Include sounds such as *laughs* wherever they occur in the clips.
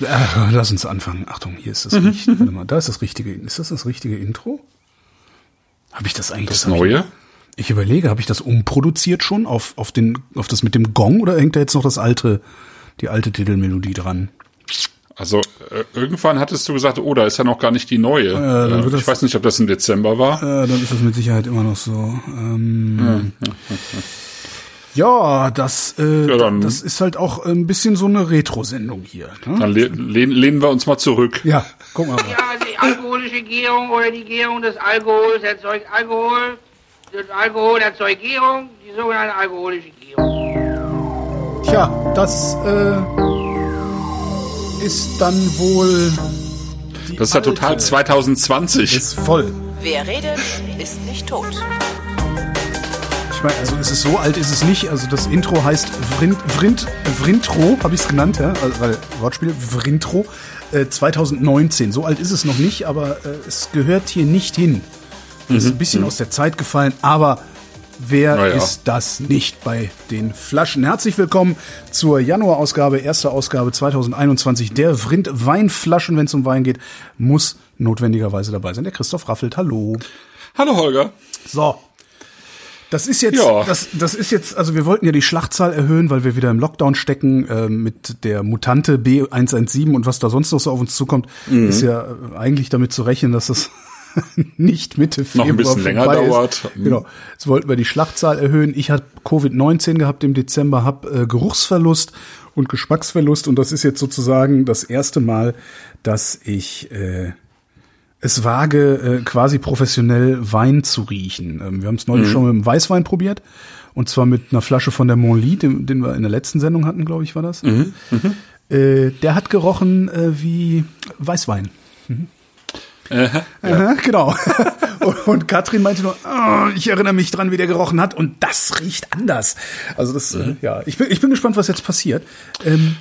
Äh, lass uns anfangen. Achtung, hier ist das mhm. richtige. Warte mal, da ist das richtige. Ist das das richtige Intro? Habe ich das eigentlich? Das, das neue? Ich, ich überlege, habe ich das umproduziert schon auf, auf, den, auf das mit dem Gong oder hängt da jetzt noch das alte, die alte Titelmelodie dran? Also äh, irgendwann hattest du gesagt, oh, da ist ja noch gar nicht die neue. Äh, äh, ich weiß nicht, ob das im Dezember war. Äh, dann ist das mit Sicherheit immer noch so. Ähm, ja, ja, *laughs* ja, *laughs* ja, das, äh, ja, dann, das ist halt auch ein bisschen so eine Retro-Sendung hier. Ne? Dann le lehn, lehnen wir uns mal zurück. Ja, guck mal. Ja, die alkoholische Gärung oder die Gärung des Alkohols erzeugt Alkohol. Das Alkohol erzeugt Gärung, die sogenannte alkoholische Gärung. Tja, das äh, ist dann wohl. Das ist ja total 2020. Ist voll. Wer redet, ist nicht tot meine, also ist es so alt ist es nicht. Also das Intro heißt Vrind, Vrind, Vrintro, habe ich es genannt, ja, also, weil Wortspiel, Vrintro, äh, 2019. So alt ist es noch nicht, aber äh, es gehört hier nicht hin. Mhm. Ist ein bisschen mhm. aus der Zeit gefallen, aber wer ja. ist das nicht bei den Flaschen? Herzlich willkommen zur Januarausgabe, erste Ausgabe 2021 der Vrind Weinflaschen, wenn es um Wein geht, muss notwendigerweise dabei sein. Der Christoph Raffelt, hallo. Hallo Holger. So, das ist jetzt, ja. das, das ist jetzt, also wir wollten ja die Schlachtzahl erhöhen, weil wir wieder im Lockdown stecken äh, mit der Mutante B117 und was da sonst noch so auf uns zukommt, mhm. ist ja äh, eigentlich damit zu rechnen, dass das *laughs* nicht Mitte Februar noch ein bisschen länger dauert. Mhm. Genau. Jetzt wollten wir die Schlachtzahl erhöhen. Ich habe Covid-19 gehabt im Dezember, habe äh, Geruchsverlust und Geschmacksverlust und das ist jetzt sozusagen das erste Mal, dass ich äh, es wage, äh, quasi professionell Wein zu riechen. Ähm, wir haben es neulich mhm. schon mit dem Weißwein probiert. Und zwar mit einer Flasche von der Monlit, den, den wir in der letzten Sendung hatten, glaube ich, war das. Mhm. Mhm. Äh, der hat gerochen äh, wie Weißwein. Mhm. Aha, ja. Genau. *laughs* und, und Katrin meinte nur, oh, ich erinnere mich dran, wie der gerochen hat. Und das riecht anders. Also das, äh, mhm. ja, ich bin, ich bin gespannt, was jetzt passiert. Ähm,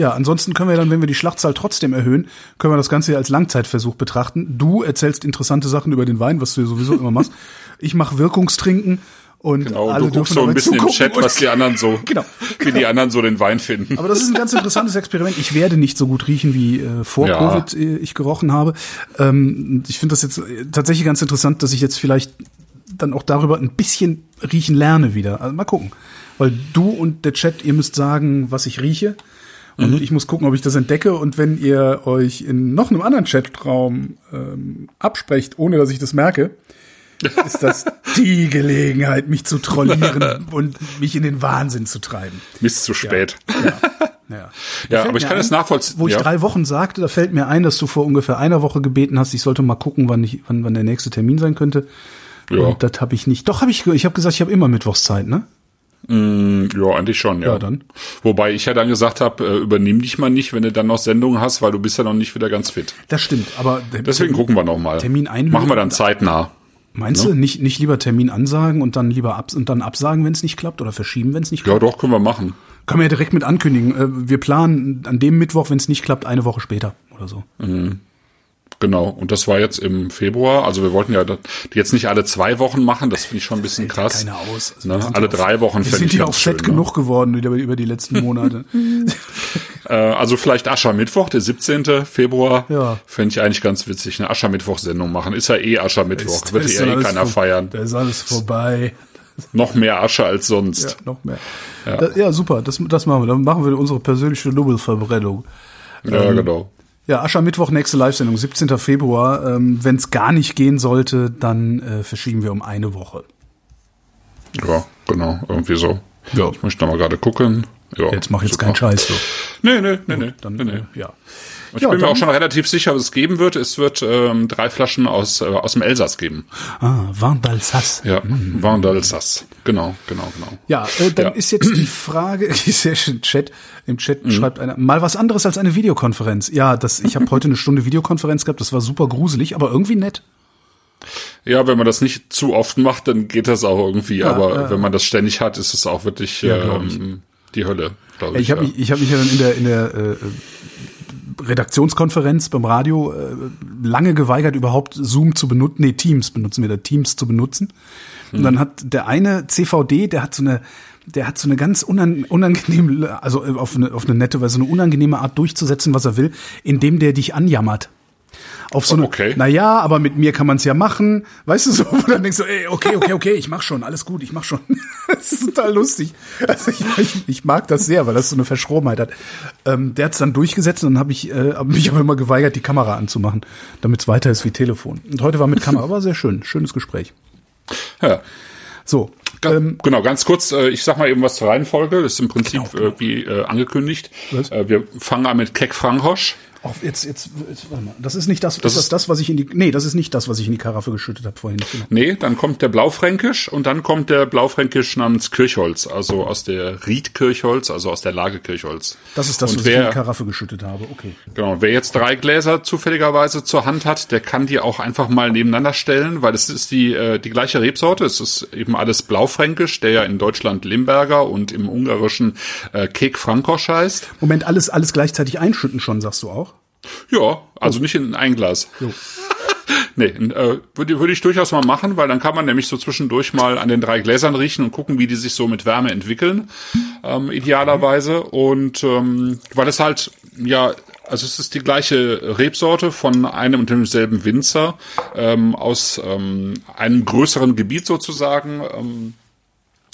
ja, ansonsten können wir dann, wenn wir die Schlachtzahl trotzdem erhöhen, können wir das Ganze als Langzeitversuch betrachten. Du erzählst interessante Sachen über den Wein, was du ja sowieso immer machst. *laughs* Ich mache Wirkungstrinken und genau, alle du guckst so ein bisschen im Chat, was die anderen so, *laughs* genau, wie genau. die anderen so den Wein finden. Aber das ist ein ganz interessantes Experiment. Ich werde nicht so gut riechen, wie äh, vor ja. Covid äh, ich gerochen habe. Ähm, ich finde das jetzt äh, tatsächlich ganz interessant, dass ich jetzt vielleicht dann auch darüber ein bisschen riechen lerne wieder. Also mal gucken. Weil du und der Chat, ihr müsst sagen, was ich rieche. Und mhm. ich muss gucken, ob ich das entdecke. Und wenn ihr euch in noch einem anderen Chatraum ähm, absprecht, ohne dass ich das merke, *laughs* ist das die Gelegenheit, mich zu trollieren *laughs* und mich in den Wahnsinn zu treiben. Mist zu spät. Ja, ja. *laughs* ja. ja aber ich kann es nachvollziehen. Wo ich drei Wochen sagte, da fällt mir ein, dass du vor ungefähr einer Woche gebeten hast, ich sollte mal gucken, wann, ich, wann, wann der nächste Termin sein könnte. Ja. Und das habe ich nicht. Doch, habe ich, ich habe gesagt, ich habe immer Mittwochszeit, ne? Mm, ja, eigentlich schon, ja. ja dann. Wobei ich ja dann gesagt habe, äh, übernimm dich mal nicht, wenn du dann noch Sendungen hast, weil du bist ja noch nicht wieder ganz fit. Das stimmt, aber deswegen gucken wir noch mal. Termin einlösen. Machen wir dann zeitnah. Meinst ja? du nicht nicht lieber Termin ansagen und dann lieber ab und dann absagen, wenn es nicht klappt oder verschieben, wenn es nicht klappt? Ja, doch können wir machen. Können wir ja direkt mit ankündigen. Äh, wir planen an dem Mittwoch, wenn es nicht klappt, eine Woche später oder so. Mhm. Genau, und das war jetzt im Februar. Also wir wollten ja die jetzt nicht alle zwei Wochen machen, das finde ich schon ein bisschen krass. Keine aus. Also ne? Alle drei Wochen finde ich. Sind ja auch fett schön, genug ne? geworden über, die letzten Monate. *laughs* äh, also vielleicht Aschermittwoch, der 17. Februar, ja. fände ich eigentlich ganz witzig, eine Aschermittwoch-Sendung machen. Ist ja eh Aschermittwoch, ist, wird ja eh keiner feiern. Da ist alles vorbei. noch mehr Asche als sonst. Ja, noch mehr. Ja, ja super, das, das machen wir. Dann machen wir unsere persönliche Nubbelverbrennung. Ja, ähm, genau. Ja, Aschermittwoch, nächste Live-Sendung, 17. Februar. Ähm, Wenn es gar nicht gehen sollte, dann äh, verschieben wir um eine Woche. Ja, genau, irgendwie so. Ja. Ich möchte mal gerade gucken. Ja, jetzt mach jetzt super. keinen Scheiß. So. Nee, nee, nee, nee. Dann, nee, nee. Äh, ja. Ich ja, bin mir auch schon relativ sicher, was es geben wird. Es wird ähm, drei Flaschen aus, äh, aus dem Elsass geben. Ah, Vin d'Alsace. Ja, mhm. Vin d'Alsace. Genau, genau, genau. Ja, äh, dann ja. ist jetzt die Frage, *laughs* sehr schön, Chat, im Chat mhm. schreibt einer, mal was anderes als eine Videokonferenz. Ja, das, ich habe heute eine Stunde Videokonferenz gehabt, das war super gruselig, aber irgendwie nett. Ja, wenn man das nicht zu oft macht, dann geht das auch irgendwie. Ja, aber äh, wenn man das ständig hat, ist es auch wirklich ja, ähm, die Hölle, glaube ich. Ich habe ja. mich, ich hab mich ja dann in der, in der äh, Redaktionskonferenz beim Radio äh, lange geweigert, überhaupt Zoom zu benutzen. Nee, Teams benutzen wir da, Teams zu benutzen. Hm. Und dann hat der eine CVD, der hat so eine der hat so eine ganz unangenehme, also auf eine, auf eine nette Weise, eine unangenehme Art durchzusetzen, was er will, indem der dich anjammert auf so eine, okay. naja, aber mit mir kann man es ja machen, weißt du so, wo dann denkst du, ey, okay, okay, okay, ich mach schon, alles gut, ich mach schon. *laughs* das ist total lustig. Also ich, ich, ich mag das sehr, weil das so eine Verschrobenheit hat. Ähm, der hat es dann durchgesetzt und dann habe ich äh, hab mich aber immer geweigert, die Kamera anzumachen, damit es weiter ist wie Telefon. Und heute war mit Kamera, war sehr schön, schönes Gespräch. Ja. So, ähm, genau, ganz kurz, äh, ich sag mal eben was zur Reihenfolge. Das ist im Prinzip genau. äh, wie äh, angekündigt. Was? Äh, wir fangen an mit Keck Frankosch. Auf, jetzt, jetzt, jetzt, warte mal. Das ist nicht das, das ist das, das, was ich in die, nee, das ist nicht das, was ich in die Karaffe geschüttet habe vorhin. Genau. Nee, dann kommt der Blaufränkisch und dann kommt der Blaufränkisch namens Kirchholz, also aus der Ried Kirchholz, also aus der Lage Kirchholz. Das ist das, und was wer, ich in die Karaffe geschüttet habe, okay. Genau, wer jetzt drei Gläser zufälligerweise zur Hand hat, der kann die auch einfach mal nebeneinander stellen, weil es ist die, äh, die gleiche Rebsorte, es ist eben alles Blaufränkisch, der ja in Deutschland Limberger und im Ungarischen äh, Kek Frankosch heißt. Moment, alles, alles gleichzeitig einschütten schon, sagst du auch? Ja, also oh. nicht in ein Glas. Jo. *laughs* nee, äh, würde würd ich durchaus mal machen, weil dann kann man nämlich so zwischendurch mal an den drei Gläsern riechen und gucken, wie die sich so mit Wärme entwickeln, ähm, idealerweise. Und ähm, weil es halt, ja, also es ist die gleiche Rebsorte von einem und demselben Winzer ähm, aus ähm, einem größeren Gebiet sozusagen. Ähm,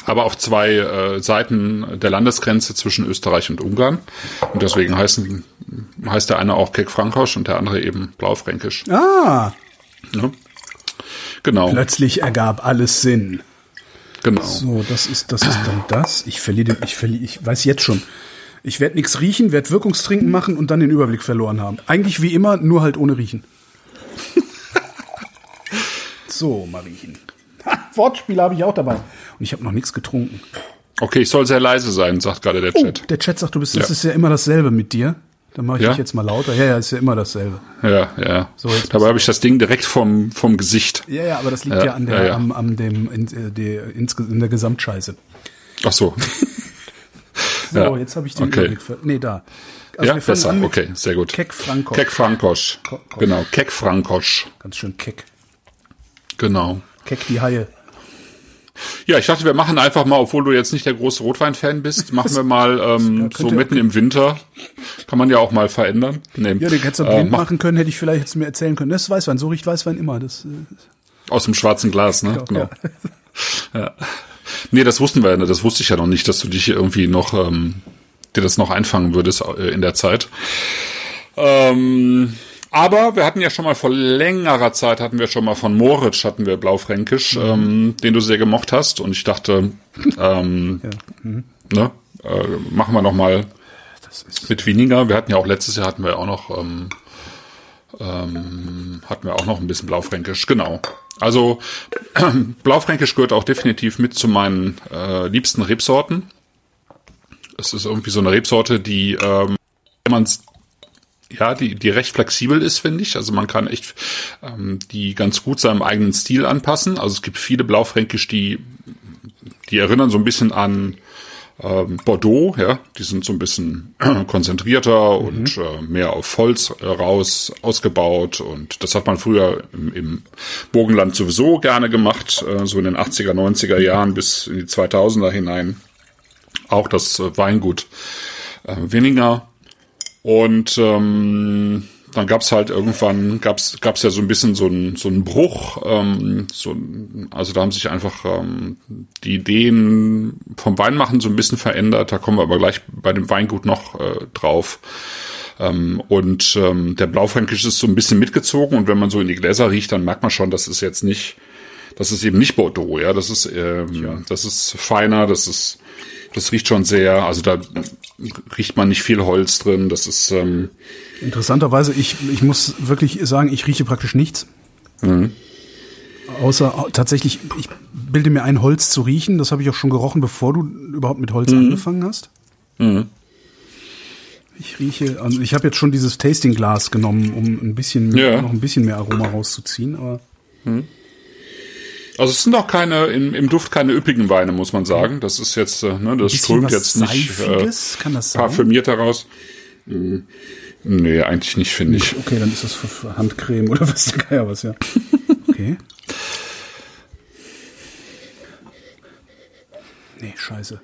aber auf zwei äh, Seiten der Landesgrenze zwischen Österreich und Ungarn. Und deswegen heißen, heißt der eine auch Keck Frankosch und der andere eben Blaufränkisch. Ah. Ja. Genau. Plötzlich ergab alles Sinn. Genau. So, das ist, das ist dann das. Ich verliere, ich verliere, ich weiß jetzt schon. Ich werde nichts riechen, werde Wirkungstrinken machen und dann den Überblick verloren haben. Eigentlich wie immer, nur halt ohne Riechen. *laughs* so, mal riechen. *laughs* Wortspiele habe ich auch dabei. Und ich habe noch nichts getrunken. Okay, ich soll sehr leise sein, sagt gerade der oh, Chat. Oh, der Chat sagt, du bist, ja. das ist ja immer dasselbe mit dir. Dann mache ich ja? dich jetzt mal lauter. Ja, ja, ist ja immer dasselbe. Ja, ja. So, Dabei habe ich das Ding direkt vom, vom Gesicht. Ja, ja, aber das liegt ja, ja an der, ja, am, am dem, in, äh, der, in der Gesamtscheiße. Ach so. *laughs* so, jetzt habe ich den okay. Überblick. Für, nee, da. Also ja, besser. Okay, sehr gut. Keck Frankosch. Keck Frankosch. Genau, Keck Frankosch. Ganz schön keck. Genau. Keck die Haie. Ja, ich dachte, wir machen einfach mal, obwohl du jetzt nicht der große Rotwein-Fan bist, machen wir mal *laughs* ähm, so mitten im Winter. Kann man ja auch mal verändern. Nee. Ja, den hättest du blind äh, mach machen können, hätte ich vielleicht jetzt mir erzählen können. Das ist Weißwein, so riecht Weißwein immer. Das, äh, Aus dem schwarzen Glas, ne? Genau. Ja. *laughs* ja. Nee, das wussten wir ja, das wusste ich ja noch nicht, dass du dich irgendwie noch, ähm, dir das noch einfangen würdest äh, in der Zeit. Ähm, aber wir hatten ja schon mal vor längerer Zeit hatten wir schon mal von Moritz hatten wir Blaufränkisch, mhm. ähm, den du sehr gemocht hast und ich dachte, ähm, ja. mhm. ne, äh, machen wir noch mal mit weniger. Wir hatten ja auch letztes Jahr hatten wir auch noch ähm, ähm, hatten wir auch noch ein bisschen Blaufränkisch, genau. Also *clears throat* Blaufränkisch gehört auch definitiv mit zu meinen äh, liebsten Rebsorten. Es ist irgendwie so eine Rebsorte, die ähm, wenn man ja, die, die recht flexibel ist, finde ich. Also man kann echt ähm, die ganz gut seinem eigenen Stil anpassen. Also es gibt viele Blaufränkisch, die, die erinnern so ein bisschen an ähm, Bordeaux, ja, die sind so ein bisschen *clears throat* konzentrierter mhm. und äh, mehr auf Holz äh, raus ausgebaut und das hat man früher im, im Burgenland sowieso gerne gemacht, äh, so in den 80er, 90er Jahren bis in die 2000er hinein. Auch das äh, Weingut äh, Winninger und ähm, dann gab's halt irgendwann, gab's gab's ja so ein bisschen so einen so einen Bruch. Ähm, so, also da haben sich einfach ähm, die Ideen vom Weinmachen so ein bisschen verändert. Da kommen wir aber gleich bei dem Weingut noch äh, drauf. Ähm, und ähm, der Blaufränkisch ist so ein bisschen mitgezogen und wenn man so in die Gläser riecht, dann merkt man schon, dass es jetzt nicht, das ist eben nicht Bordeaux, ja, das ist, ähm, ja. das ist feiner, das ist, das riecht schon sehr, also da riecht man nicht viel Holz drin. Das ist ähm interessanterweise. Ich ich muss wirklich sagen, ich rieche praktisch nichts. Mhm. Außer tatsächlich, ich bilde mir ein, Holz zu riechen. Das habe ich auch schon gerochen, bevor du überhaupt mit Holz mhm. angefangen hast. Mhm. Ich rieche, also ich habe jetzt schon dieses Tasting-Glas genommen, um ein bisschen ja. noch ein bisschen mehr Aroma rauszuziehen, aber. Mhm. Also es sind auch keine, im, im Duft keine üppigen Weine, muss man sagen. Das ist jetzt, äh, ne, das strömt jetzt nicht äh, Kann das sein? parfümiert heraus. Hm. Nee, eigentlich nicht, finde ich. Okay, dann ist das für, Handcreme oder *laughs* was der Geier was, ja. Okay. Nee, scheiße.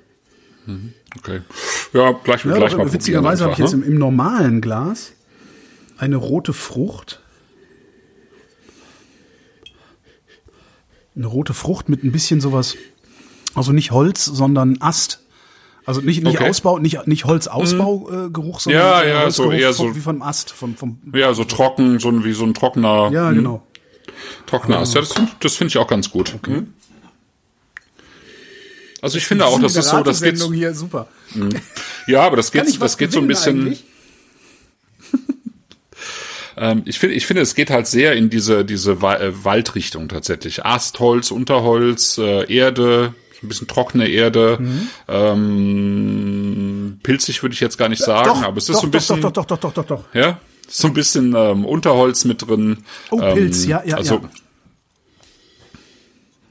Okay. Ja, gleich, Ja, gleich aber mal witzigerweise habe ich jetzt im, im normalen Glas eine rote Frucht. Eine rote Frucht mit ein bisschen sowas, also nicht Holz, sondern Ast. Also nicht, nicht Okay. Ausbau, nicht, nicht Holzausbaugeruch, äh, Geruch, sondern Ja, äh, ja, so eher so- wie vom Ast, vom, vom Ja, so trocken, so ein, wie so ein trockener, ja, hm, genau. trockener Ast. Ja, das, das finde ich auch ganz gut. Hm. Also ich finde auch, das ist so, das geht, hier super. ja, aber das geht, das geht so ein bisschen, eigentlich? Ähm, ich finde, ich finde, es geht halt sehr in diese, diese Wa- äh, Waldrichtung tatsächlich. Ast, Holz, Unterholz, äh, Erde, ein bisschen trockene Erde, Mhm. ähm, pilzig würde ich jetzt gar nicht sagen, aber es ist doch, so ein bisschen, Doch, doch, doch, doch, doch, doch, doch. ja, so ein bisschen ähm, Unterholz mit drin. Oh, ähm, Pilz, ja, ja, also, ja.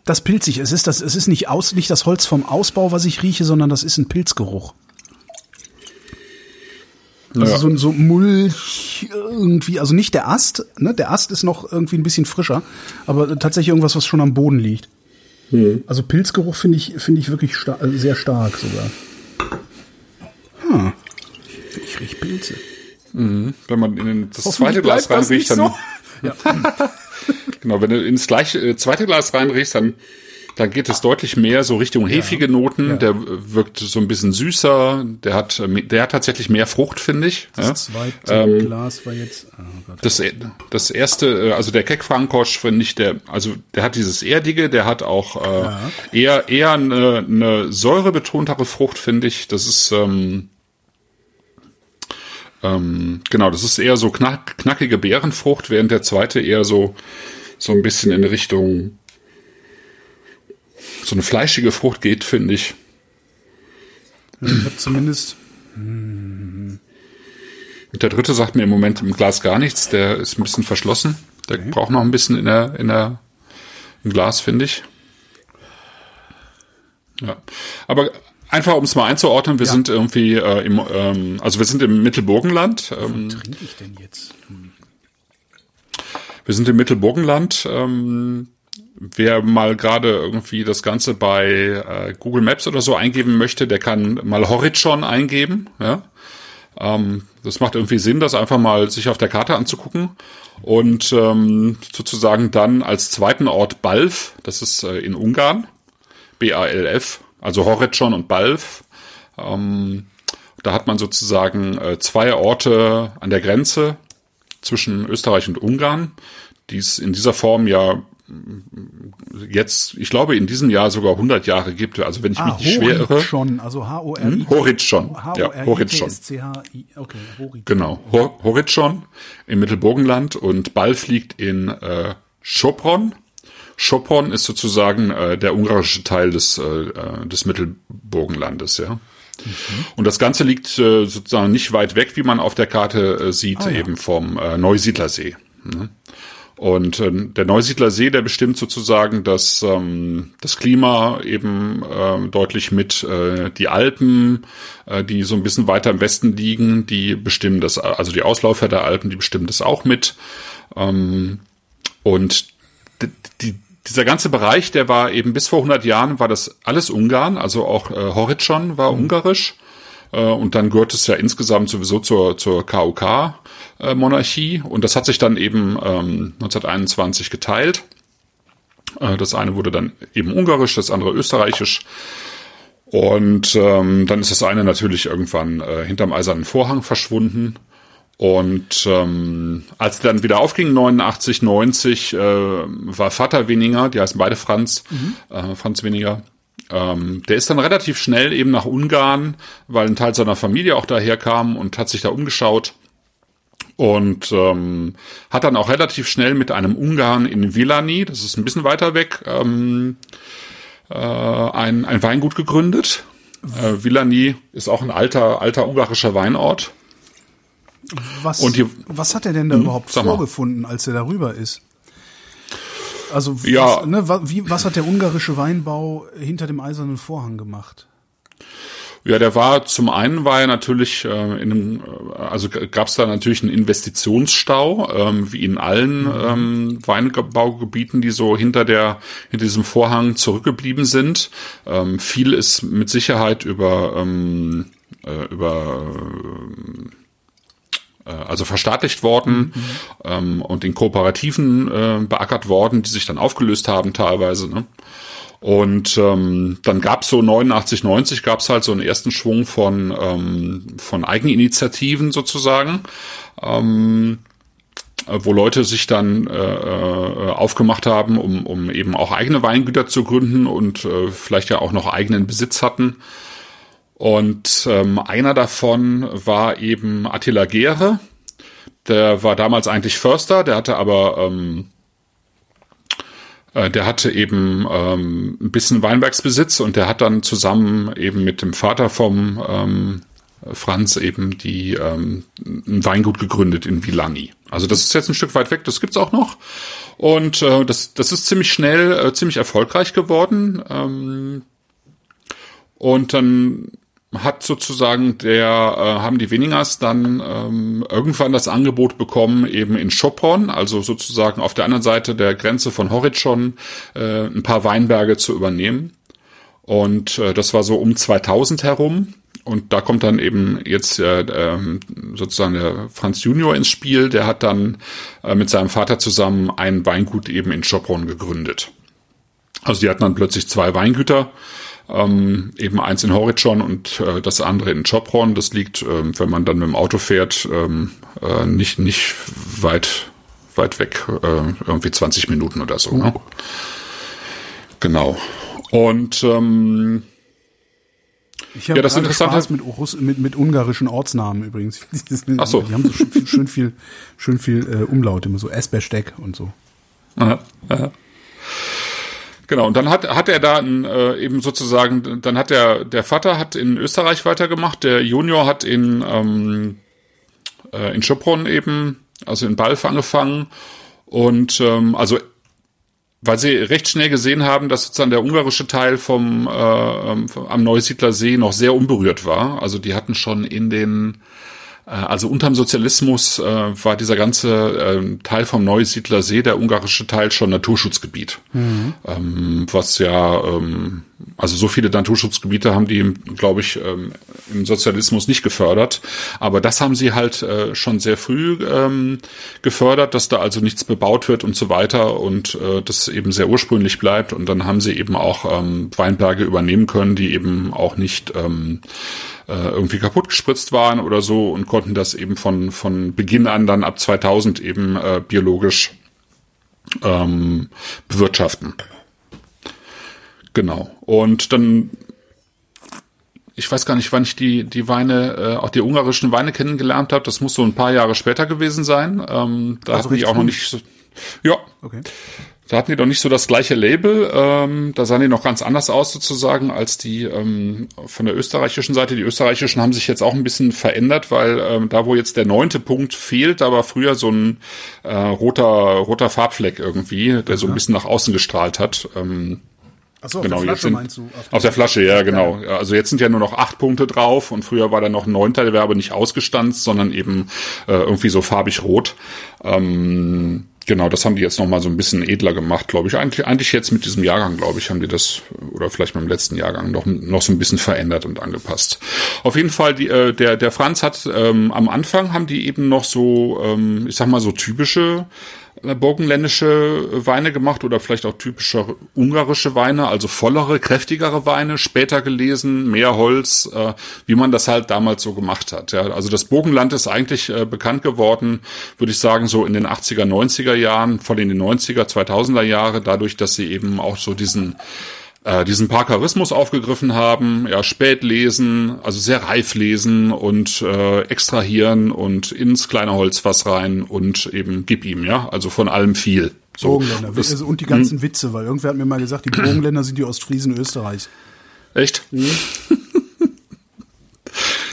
Das pilzig. Es ist das, es ist nicht aus, nicht das Holz vom Ausbau, was ich rieche, sondern das ist ein Pilzgeruch. Also Ja. so, so Mulch irgendwie, also nicht der Ast, ne? Der Ast ist noch irgendwie ein bisschen frischer, aber tatsächlich irgendwas, was schon am Boden liegt. Hm. Also Pilzgeruch finde ich, finde ich wirklich sta äh, sehr stark sogar. Hm. Ich riech Pilze. Wenn man in das zweite Glas reinriecht, dann so. *laughs* Ja. genau, wenn du ins gleiche äh, zweite Glas reinriechst, dann dann geht es deutlich mehr so Richtung hefige Noten. Ja. Der wirkt so ein bisschen süßer. Der hat der hat tatsächlich mehr Frucht, finde ich. Das ja. zweite Ähm, Glas war jetzt. Oh Gott. Das, das erste, äh, also der Keck-Frankosch, finde ich, der, also der hat dieses Erdige, der hat auch äh, eher eher eine, eine säurebetontere Frucht, finde ich. Das ist ähm, ähm, genau, das ist eher so knack, knackige Beerenfrucht, während der zweite eher so so ein bisschen in Richtung so eine fleischige Frucht geht, finde ich. Ich habe zumindest. Und der dritte sagt mir im Moment im Glas gar nichts. Der ist ein bisschen verschlossen. Der braucht noch ein bisschen in der, in der, im Glas, finde ich. Ja. Aber einfach, um es mal einzuordnen, wir sind irgendwie äh, im, ähm, also wir sind im Mittelburgenland. Ähm, Trinke ich denn jetzt? wir sind im Mittelburgenland. Ähm, wer mal gerade irgendwie das Ganze bei äh, Google Maps oder so eingeben möchte, der kann mal Horizon eingeben. Ja? Ähm, das macht irgendwie Sinn, das einfach mal sich auf der Karte anzugucken und ähm, sozusagen dann als zweiten Ort Balv, das ist äh, in Ungarn, B-A-L-F, also Horizon und Balv. Ähm, da hat man sozusagen äh, zwei Orte an der Grenze zwischen Österreich und Ungarn, die es in dieser Form ja jetzt, ich glaube, in diesem Jahr sogar 100 Jahre gibt. Also wenn ich mich Ah, nicht schwer irre. schon, also H-O-R-I. Horizon. Ja, Horizon. H-O-R-I-T-S-C-H-I. Okay, Horizon. Genau, Hor Horizon im Mittelburgenland und Balv liegt in äh, Sopron. Sopron ist sozusagen äh, der ungarische Teil des, äh, äh, des Mittelburgenlandes, ja. Und das Ganze liegt äh, sozusagen nicht weit weg, wie man auf der Karte äh, sieht, Ah, ja. eben vom Neusiedlersee. Ne? Und äh, der Neusiedlersee, der bestimmt sozusagen das, ähm, das Klima eben ähm, deutlich mit. Äh, die Alpen, äh, die so ein bisschen weiter im Westen liegen, die bestimmen das, also die Ausläufer der Alpen, die bestimmen das auch mit. Ähm, und die, dieser ganze Bereich, der war eben bis vor 100 Jahren, war das alles Ungarn, also auch äh, Horizon war ungarisch. Äh, und dann gehört es ja insgesamt sowieso zur, zur KUK-Monarchie. Und das hat sich dann eben ähm, 1921 geteilt. Äh, das eine wurde dann eben ungarisch, das andere österreichisch. Und ähm, dann ist das eine natürlich irgendwann äh, hinterm eisernen Vorhang verschwunden. Und ähm, als er dann wieder aufging, 89, 90, äh, war Vater Weniger, die heißen beide Franz, äh, Franz Weniger. Ähm, der ist dann relativ schnell eben nach Ungarn, weil ein Teil seiner Familie auch daher kam und hat sich da umgeschaut. Und ähm, hat dann auch relativ schnell mit einem Ungarn in Villani, das ist ein bisschen weiter weg, ähm, äh, ein, ein Weingut gegründet. Äh, Villani ist auch ein alter, alter ungarischer Weinort. Was, Und die- was hat er denn da überhaupt sag mal. vorgefunden, als er darüber ist? Also, Ja. was, ne, wie, was hat der ungarische Weinbau hinter dem eisernen Vorhang gemacht? Ja, der war zum einen war er natürlich äh, in einem, äh, also gab es da natürlich einen Investitionsstau, ähm, wie in allen ähm, Weinbaugebieten, die so hinter der hinter diesem Vorhang zurückgeblieben sind. Ähm, viel ist mit Sicherheit über ähm, äh, über äh, also verstaatlicht worden mhm. ähm, und in Kooperativen äh, beackert worden, die sich dann aufgelöst haben teilweise. Ne? Und ähm, dann gab's so 89, 90 gab's halt so einen ersten Schwung von, ähm, von Eigeninitiativen sozusagen. Ähm, wo Leute sich dann äh, äh, aufgemacht haben, um, um eben auch eigene Weingüter zu gründen und äh, vielleicht ja auch noch eigenen Besitz hatten. Und ähm, einer davon war eben Attila Gere. Der war damals eigentlich Förster, der hatte aber ähm, äh, der hatte eben ähm, ein bisschen Weinbergsbesitz und der hat dann zusammen eben mit dem Vater vom ähm, Franz eben die ähm, ein Weingut gegründet in Villani. Also das ist jetzt ein Stück weit weg, das gibt's auch noch. Und äh, das, das ist ziemlich schnell, äh, ziemlich erfolgreich geworden. Ähm, und dann hat sozusagen der, äh, haben die Weningers dann ähm, irgendwann das Angebot bekommen, eben in Schopron, also sozusagen auf der anderen Seite der Grenze von Horizon, äh, ein paar Weinberge zu übernehmen. Und äh, das war so um 2000 herum. Und da kommt dann eben jetzt äh, äh, sozusagen der Franz Junior ins Spiel. Der hat dann äh, mit seinem Vater zusammen ein Weingut eben in Schopron gegründet. Also die hatten dann plötzlich zwei Weingüter ähm, eben eins in Horizon und äh, das andere in Chopron. Das liegt, ähm, wenn man dann mit dem Auto fährt, ähm, äh, nicht, nicht weit, weit weg, äh, irgendwie 20 Minuten oder so. Ne? Genau. Und ähm, ich habe ja, das Interessante Spaß mit, Russ mit, mit ungarischen Ortsnamen übrigens. *laughs* Ach so. Die haben so schön, schön viel, schön viel äh, Umlaut, immer so Esbesteck und so. Aha, aha. Genau, und dann hat, hat er da ein, äh, eben sozusagen, dann hat der, der Vater hat in Österreich weitergemacht, der Junior hat in, ähm, äh, in Schopron eben, also in Balf angefangen und ähm, also weil sie recht schnell gesehen haben, dass sozusagen der ungarische Teil vom, äh, ähm, am Neusiedler See noch sehr unberührt war. Also die hatten schon in den also unterm Sozialismus äh, war dieser ganze äh, Teil vom Neusiedler See, der ungarische Teil, schon Naturschutzgebiet. Mhm. Ähm, was ja, ähm, also so viele Naturschutzgebiete haben die, glaube ich, ähm, im Sozialismus nicht gefördert. Aber das haben sie halt äh, schon sehr früh ähm, gefördert, dass da also nichts bebaut wird und so weiter und äh, das eben sehr ursprünglich bleibt. Und dann haben sie eben auch ähm, Weinberge übernehmen können, die eben auch nicht ähm, äh, irgendwie kaputt gespritzt waren oder so und konnten das eben von, von Beginn an dann ab 2000 eben äh, biologisch ähm, bewirtschaften. Genau. Und dann, ich weiß gar nicht, wann ich die, die Weine, äh, auch die ungarischen Weine kennengelernt habe. Das muss so ein paar Jahre später gewesen sein. Ähm, da also hatten die auch noch nicht so, ja. Okay. Da hatten die doch nicht so das gleiche Label. Ähm, da sahen die noch ganz anders aus sozusagen als die ähm, von der österreichischen Seite. Die österreichischen haben sich jetzt auch ein bisschen verändert, weil ähm, da, wo jetzt der neunte Punkt fehlt, da war früher so ein äh, roter roter Farbfleck irgendwie, der so ein bisschen nach außen gestrahlt hat. Ähm, Ach so, auf genau, der Flasche meinst du? Auf, auf der Flasche, ja, genau. Also jetzt sind ja nur noch acht Punkte drauf und früher war da noch ein neunter, der wäre aber nicht ausgestanzt, sondern eben äh, irgendwie so farbig rot. Ähm, Genau, das haben die jetzt noch mal so ein bisschen edler gemacht, glaube ich. Eigentlich, eigentlich jetzt mit diesem Jahrgang, glaube ich, haben die das oder vielleicht dem letzten Jahrgang noch noch so ein bisschen verändert und angepasst. Auf jeden Fall, die, äh, der der Franz hat ähm, am Anfang haben die eben noch so, ähm, ich sag mal so typische burgenländische Weine gemacht oder vielleicht auch typische ungarische Weine, also vollere, kräftigere Weine, später gelesen, mehr Holz, äh, wie man das halt damals so gemacht hat. Ja, also das Burgenland ist eigentlich äh, bekannt geworden, würde ich sagen, so in den 80er, 90er Jahren, vor allem in den 90er, 2000er Jahre, dadurch, dass sie eben auch so diesen äh, diesen Parkerismus aufgegriffen haben, ja, spät lesen, also sehr reif lesen und äh, extrahieren und ins kleine Holzfass rein und eben gib ihm, ja, also von allem viel. So, Bogenländer, das, also, und die ganzen hm. Witze, weil irgendwer hat mir mal gesagt, die Bogenländer sind die Ostfriesen Österreichs. Echt? Mhm. *laughs*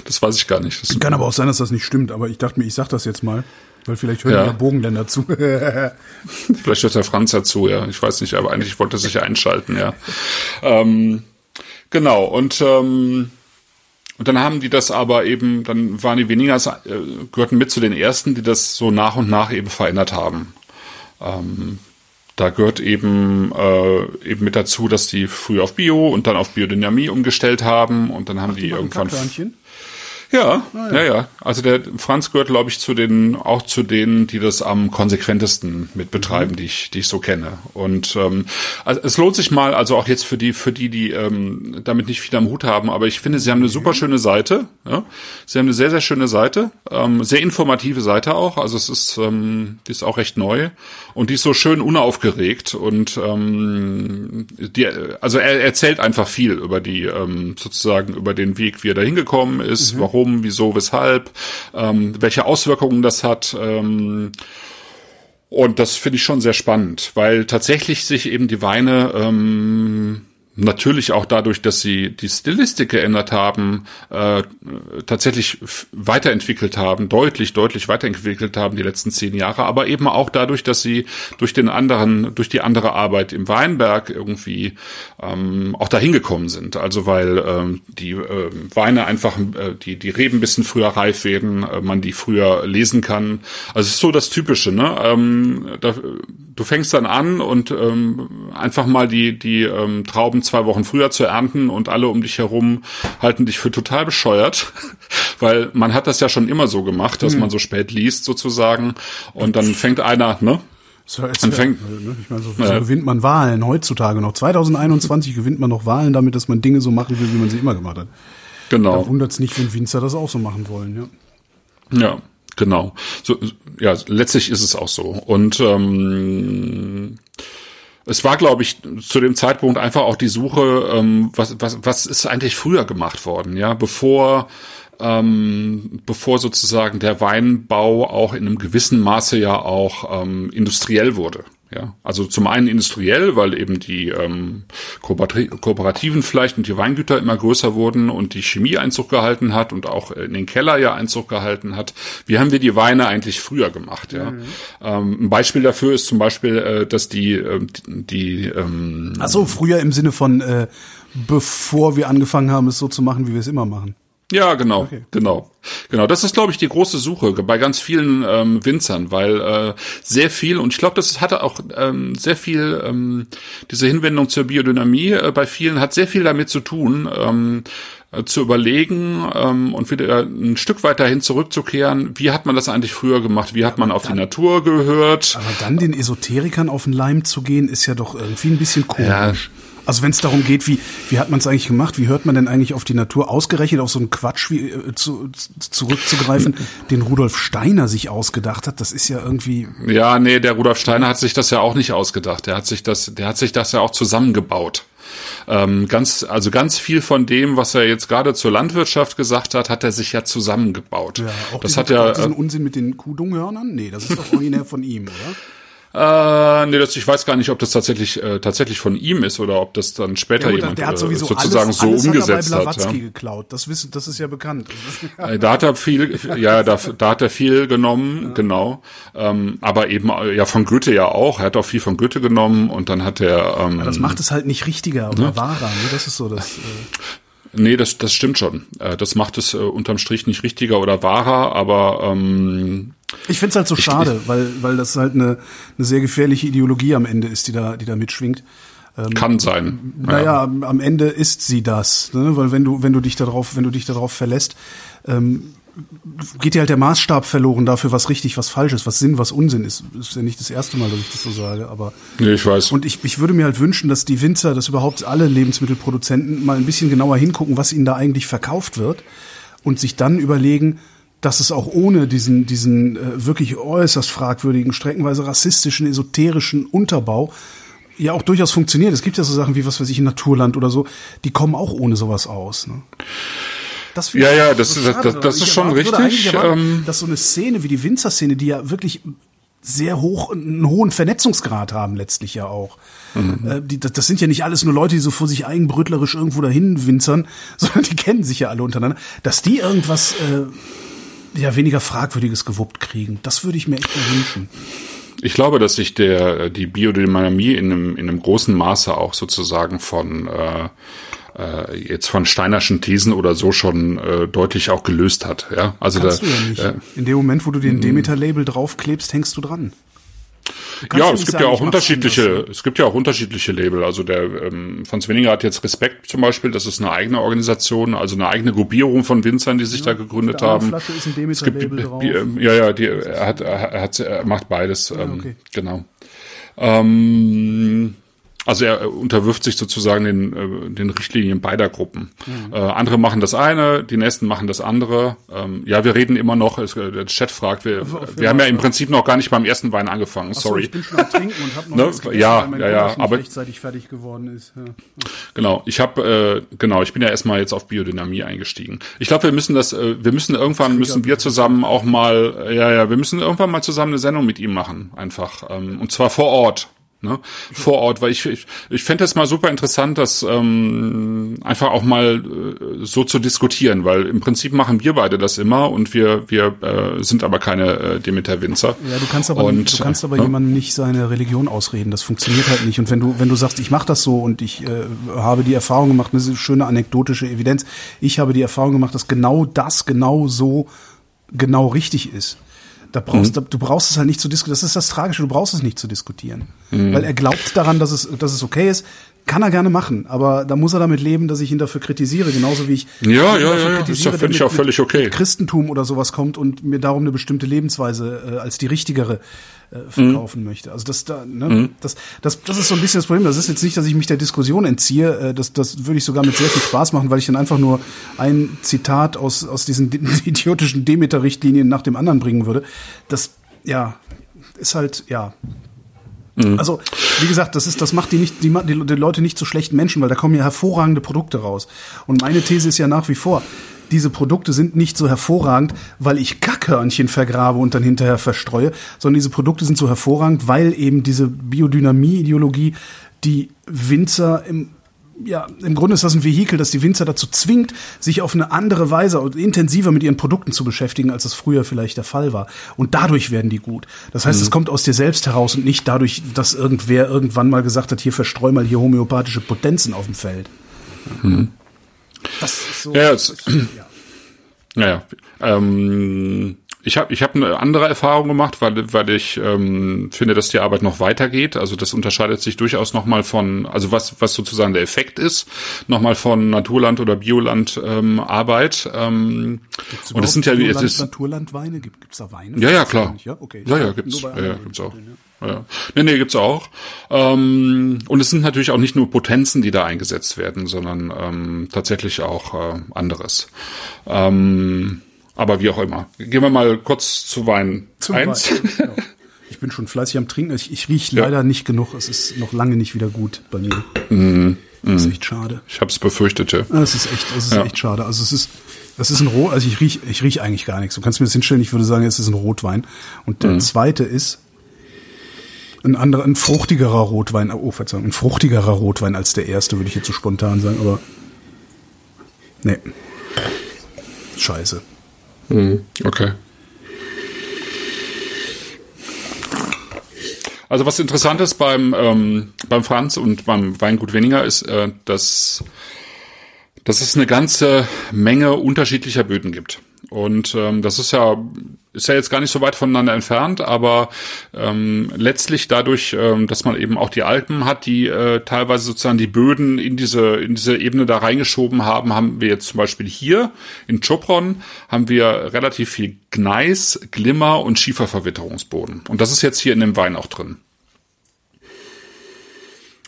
das weiß ich gar nicht. Das Kann aber auch sein, dass das nicht stimmt, aber ich dachte mir, ich sag das jetzt mal. Weil vielleicht hören ja, ja Bogenländer zu. *laughs* vielleicht hört der Franz dazu, ja. Ich weiß nicht, aber eigentlich wollte er sich einschalten, ja. Ähm, genau, und ähm, Und dann haben die das aber eben, dann waren die weniger, äh, gehörten mit zu den ersten, die das so nach und nach eben verändert haben. Ähm, da gehört eben äh, eben mit dazu, dass die früher auf Bio und dann auf Biodynamie umgestellt haben und dann haben Ach, die, die irgendwann. Ja, ah, ja, ja, ja. Also der Franz gehört, glaube ich, zu den, auch zu denen, die das am konsequentesten mit betreiben, mhm. die ich, die ich so kenne. Und ähm, also es lohnt sich mal, also auch jetzt für die, für die, die ähm, damit nicht viel am Hut haben, aber ich finde, sie haben eine super schöne Seite. Ja? Sie haben eine sehr, sehr schöne Seite, ähm, sehr informative Seite auch. Also es ist, ähm, die ist auch recht neu und die ist so schön unaufgeregt und ähm, die, also er erzählt einfach viel über die ähm, sozusagen über den Weg, wie er da hingekommen ist, mhm. warum warum, wieso, weshalb, ähm, welche Auswirkungen das hat. Ähm, und das finde ich schon sehr spannend, weil tatsächlich sich eben die Weine ähm, natürlich auch dadurch, dass sie die Stilistik geändert haben, äh, tatsächlich weiterentwickelt haben, deutlich, deutlich weiterentwickelt haben die letzten zehn Jahre, aber eben auch dadurch, dass sie durch den anderen, durch die andere Arbeit im Weinberg irgendwie ähm, auch dahin gekommen sind. Also weil ähm, die äh, Weine einfach, äh, die, die Reben bisschen früher reif werden, äh, man die früher lesen kann. Also es ist so das Typische, ne? Ähm, da, du fängst dann an und ähm, einfach mal die, die ähm, Trauben zwei Wochen früher zu ernten und alle um dich herum halten dich für total bescheuert, *laughs* weil man hat das ja schon immer so gemacht, dass mhm. man so spät liest sozusagen und dann fängt einer, ne? So, dann fängt, ne? Ich meine, so, so ja. gewinnt man Wahlen heutzutage noch. 2021 gewinnt man noch Wahlen damit, dass man Dinge so machen will, wie man sie immer gemacht hat. Genau. Da wundert es nicht, wenn Winzer das auch so machen wollen, ja. Ja. Genau. So, ja, letztlich ist es auch so. Und ähm, es war, glaube ich, zu dem Zeitpunkt einfach auch die Suche, ähm, was, was, was ist eigentlich früher gemacht worden, ja, bevor ähm, bevor sozusagen der Weinbau auch in einem gewissen Maße ja auch ähm, industriell wurde. Ja, also zum einen industriell, weil eben die ähm, Kooperativen vielleicht und die Weingüter immer größer wurden und die Chemie Einzug gehalten hat und auch in den Keller ja Einzug gehalten hat. Wie haben wir die Weine eigentlich früher gemacht? Ja, mhm. ähm, ein Beispiel dafür ist zum Beispiel, äh, dass die äh, die ähm, also früher im Sinne von äh, bevor wir angefangen haben, es so zu machen, wie wir es immer machen. Ja, genau, okay. genau, genau. Das ist, glaube ich, die große Suche bei ganz vielen ähm, Winzern, weil äh, sehr viel und ich glaube, das hatte auch ähm, sehr viel ähm, diese Hinwendung zur Biodynamie äh, bei vielen hat sehr viel damit zu tun. Ähm, äh, zu überlegen ähm, und wieder ein Stück weiterhin zurückzukehren, wie hat man das eigentlich früher gemacht, wie hat man auf dann, die Natur gehört. Aber dann den Esoterikern auf den Leim zu gehen, ist ja doch irgendwie ein bisschen komisch. Ja, also wenn es darum geht, wie, wie hat man es eigentlich gemacht, wie hört man denn eigentlich auf die Natur, ausgerechnet auf so einen Quatsch wie, äh, zu, zurückzugreifen, den Rudolf Steiner sich ausgedacht hat, das ist ja irgendwie. Ja, nee, der Rudolf Steiner hat sich das ja auch nicht ausgedacht. Der hat sich das, der hat sich das ja auch zusammengebaut. Ähm, ganz, also ganz viel von dem, was er jetzt gerade zur Landwirtschaft gesagt hat, hat er sich ja zusammengebaut. Ja, auch das diesen, hat ja diesen äh, Unsinn mit den Kuhdunghörnern? Nee, das ist doch originär von ihm, oder? Äh, nee, das, ich weiß gar nicht, ob das tatsächlich äh, tatsächlich von ihm ist oder ob das dann später ja, jemand der hat sowieso äh, sozusagen alles, so alles umgesetzt hat. Er bei hat ja. geklaut. Das wissen, das ist ja bekannt. Äh, da hat er viel, ja, da, da hat er viel genommen, ja. genau. Ähm, aber eben ja von Goethe ja auch. Er hat auch viel von Goethe genommen und dann hat er. Ähm, ja, das macht es halt nicht richtiger oder ne? wahrer. Ne? Das ist so das. Äh Nee, das, das stimmt schon. Äh, das macht es äh, unterm Strich nicht richtiger oder wahrer, aber ähm, ich finde es halt so schade, weil, weil das halt eine, eine sehr gefährliche Ideologie am Ende ist, die da, die da mitschwingt. Ähm, Kann sein. Naja, ja. am Ende ist sie das, ne? weil wenn du, wenn du dich darauf, wenn du dich darauf verlässt, ähm, geht dir halt der Maßstab verloren dafür, was richtig, was falsch ist, was Sinn, was Unsinn ist. Das ist ja nicht das erste Mal, dass ich das so sage, aber. Nee, ich weiß. Und ich, ich würde mir halt wünschen, dass die Winzer, dass überhaupt alle Lebensmittelproduzenten mal ein bisschen genauer hingucken, was ihnen da eigentlich verkauft wird und sich dann überlegen, dass es auch ohne diesen, diesen äh, wirklich äußerst fragwürdigen, streckenweise rassistischen, esoterischen Unterbau ja auch durchaus funktioniert. Es gibt ja so Sachen wie, was weiß ich, Naturland oder so, die kommen auch ohne sowas aus. Ne? Das ja, ja, das, so schade, das, das, ist schon richtig. Erwarten, ähm, dass so eine Szene wie die Winzer-Szene, die ja wirklich sehr hoch, einen hohen Vernetzungsgrad haben letztlich ja auch. Mhm. Äh, die, das, das sind ja nicht alles nur Leute, die so vor sich eigenbrötlerisch irgendwo dahin winzern, *laughs* sondern die kennen sich ja alle untereinander. Dass die irgendwas äh, ja weniger Fragwürdiges gewuppt kriegen. Das würde ich mir echt wünschen. Ich glaube, dass sich der die Biodynamie in einem, in einem großen Maße auch sozusagen von äh, äh, jetzt von Steinerschen Thesen oder so schon äh, deutlich auch gelöst hat. Ja, also Kannst da, du ja nicht. Äh, In dem Moment, wo du den Demeter-Label draufklebst, hängst du dran. Ja, es gibt sagen, ja auch unterschiedliche, es gibt ja auch unterschiedliche Label. Also der ähm, Franz Wenninger hat jetzt Respekt zum Beispiel, das ist eine eigene Organisation, also eine eigene Gruppierung von Winzern, die sich da gegründet haben. Flasche ist ein Es gibt, drauf. Ähm, ja, ja, die, er hat, er hat, er macht beides, ähm, okay. genau. Ähm, also er unterwirft sich sozusagen den, äh, den Richtlinien beider Gruppen. Mhm. Äh, andere machen das eine, die nächsten machen das andere. Ähm, ja, wir reden immer noch, es, äh, der Chat fragt, wir, wir haben ja im Prinzip noch gar nicht beim ersten Wein angefangen, Ach so, sorry. ich bin schon am Trinken und habe noch *laughs* Ne? gegessen, Ja, weil mein ja, ja, aber- rechtzeitig fertig geworden ist. Ja. Genau, ich habe äh, genau, ich bin ja erstmal jetzt auf Biodynamie eingestiegen. Ich glaube, wir müssen das, äh, wir müssen irgendwann müssen wir zusammen auch mal, äh, ja, ja, wir müssen irgendwann mal zusammen eine Sendung mit ihm machen, einfach ähm, und zwar vor Ort. Ne? Vor Ort, weil ich ich, ich fände das mal super interessant, das ähm, einfach auch mal äh, so zu diskutieren, weil im Prinzip machen wir beide das immer und wir wir äh, sind aber keine äh, Demeter Winzer. Ja, du kannst aber, und, du kannst aber ne? jemandem nicht seine Religion ausreden. Das funktioniert halt nicht. Und wenn du, wenn du sagst, ich mache das so und ich äh, habe die Erfahrung gemacht, das ist eine schöne anekdotische Evidenz, ich habe die Erfahrung gemacht, dass genau das genau so genau richtig ist. Da brauchst, Mhm. da, du brauchst es halt nicht zu diskutieren. Das ist das Tragische, du brauchst es nicht zu diskutieren. Mhm. Weil er glaubt daran, dass es, dass es okay ist. Kann er gerne machen, aber da muss er damit leben, dass ich ihn dafür kritisiere, genauso wie ich Ja, ja, dafür ja, ja, ist kritisiere, doch völlig der auch völlig okay. mit Christentum oder sowas kommt und mir darum eine bestimmte Lebensweise äh, als die richtigere äh, verkaufen möchte. Also das da, ne, das, das, das ist so ein bisschen das Problem. Das ist jetzt nicht, dass ich mich der Diskussion entziehe. Äh, das, das würde ich sogar mit sehr viel Spaß machen, weil ich dann einfach nur ein Zitat aus aus diesen *laughs* idiotischen Demeter-Richtlinien nach dem anderen bringen würde. Das, ja, ist halt, ja, also, wie gesagt, das ist, das macht die nicht, die, die, die Leute nicht zu schlechten Menschen, weil da kommen ja hervorragende Produkte raus. Und meine These ist ja nach wie vor, diese Produkte sind nicht so hervorragend, weil ich Kackhörnchen vergrabe und dann hinterher verstreue, sondern diese Produkte sind so hervorragend, weil eben diese Biodynamie-Ideologie die Winzer im ja, im Grunde ist das ein Vehikel, das die Winzer dazu zwingt, sich auf eine andere Weise und intensiver mit ihren Produkten zu beschäftigen, als das früher vielleicht der Fall war. Und dadurch werden die gut. Das heißt, es kommt aus dir selbst heraus und nicht dadurch, dass irgendwer irgendwann mal gesagt hat, hier verstreu mal hier homöopathische Potenzen auf dem Feld. Das ist so. Ja, es- ja. Naja, ähm, ich habe ich hab eine andere Erfahrung gemacht, weil, weil ich ähm, finde, dass die Arbeit noch weitergeht. Also das unterscheidet sich durchaus nochmal von, also was, was sozusagen der Effekt ist, nochmal von Naturland oder Bioland ähm, Arbeit. Ähm, und es sind ja, überhaupt es ist, Naturlandweine? Gibt es da Weine? ja, ja, klar. Ja, okay. Ja, ja, gibt's. Ja, ja, gibt's auch. Ja. Nee, nee, gibt's auch. Ähm, und es sind natürlich auch nicht nur Potenzen, die da eingesetzt werden, sondern ähm, tatsächlich auch äh, anderes. Ähm, aber wie auch immer. Gehen wir mal kurz zu Wein Zum eins. Wein, genau. Ich bin schon fleißig am Trinken. Ich, ich rieche leider nicht genug. Es ist noch lange nicht wieder gut bei mir. Mhm. Das ist echt schade. Ich habe es befürchtet. Ja. Das ist echt, das ist Ja. echt schade. Also es ist, das ist ein Rot, also ich riech, ich riech eigentlich gar nichts. Du kannst mir das hinstellen, ich würde sagen, es ist ein Rotwein. Und Mhm. der zweite ist ein anderer, ein fruchtigerer Rotwein. Oh, Verzeihung, ein fruchtigerer Rotwein als der erste, würde ich jetzt so spontan sagen, aber nee. Scheiße. Okay. Also was interessant ist beim, ähm, beim Franz und beim Weingut Wenninger ist, äh, dass, dass es eine ganze Menge unterschiedlicher Böden gibt. Und ähm, das ist ja ist ja jetzt gar nicht so weit voneinander entfernt, aber ähm, letztlich dadurch, ähm, dass man eben auch die Alpen hat, die äh, teilweise sozusagen die Böden in diese in diese Ebene da reingeschoben haben, haben wir jetzt zum Beispiel hier in Chopron haben wir relativ viel Gneis, Glimmer und Schieferverwitterungsboden. Und das ist jetzt hier in dem Wein auch drin.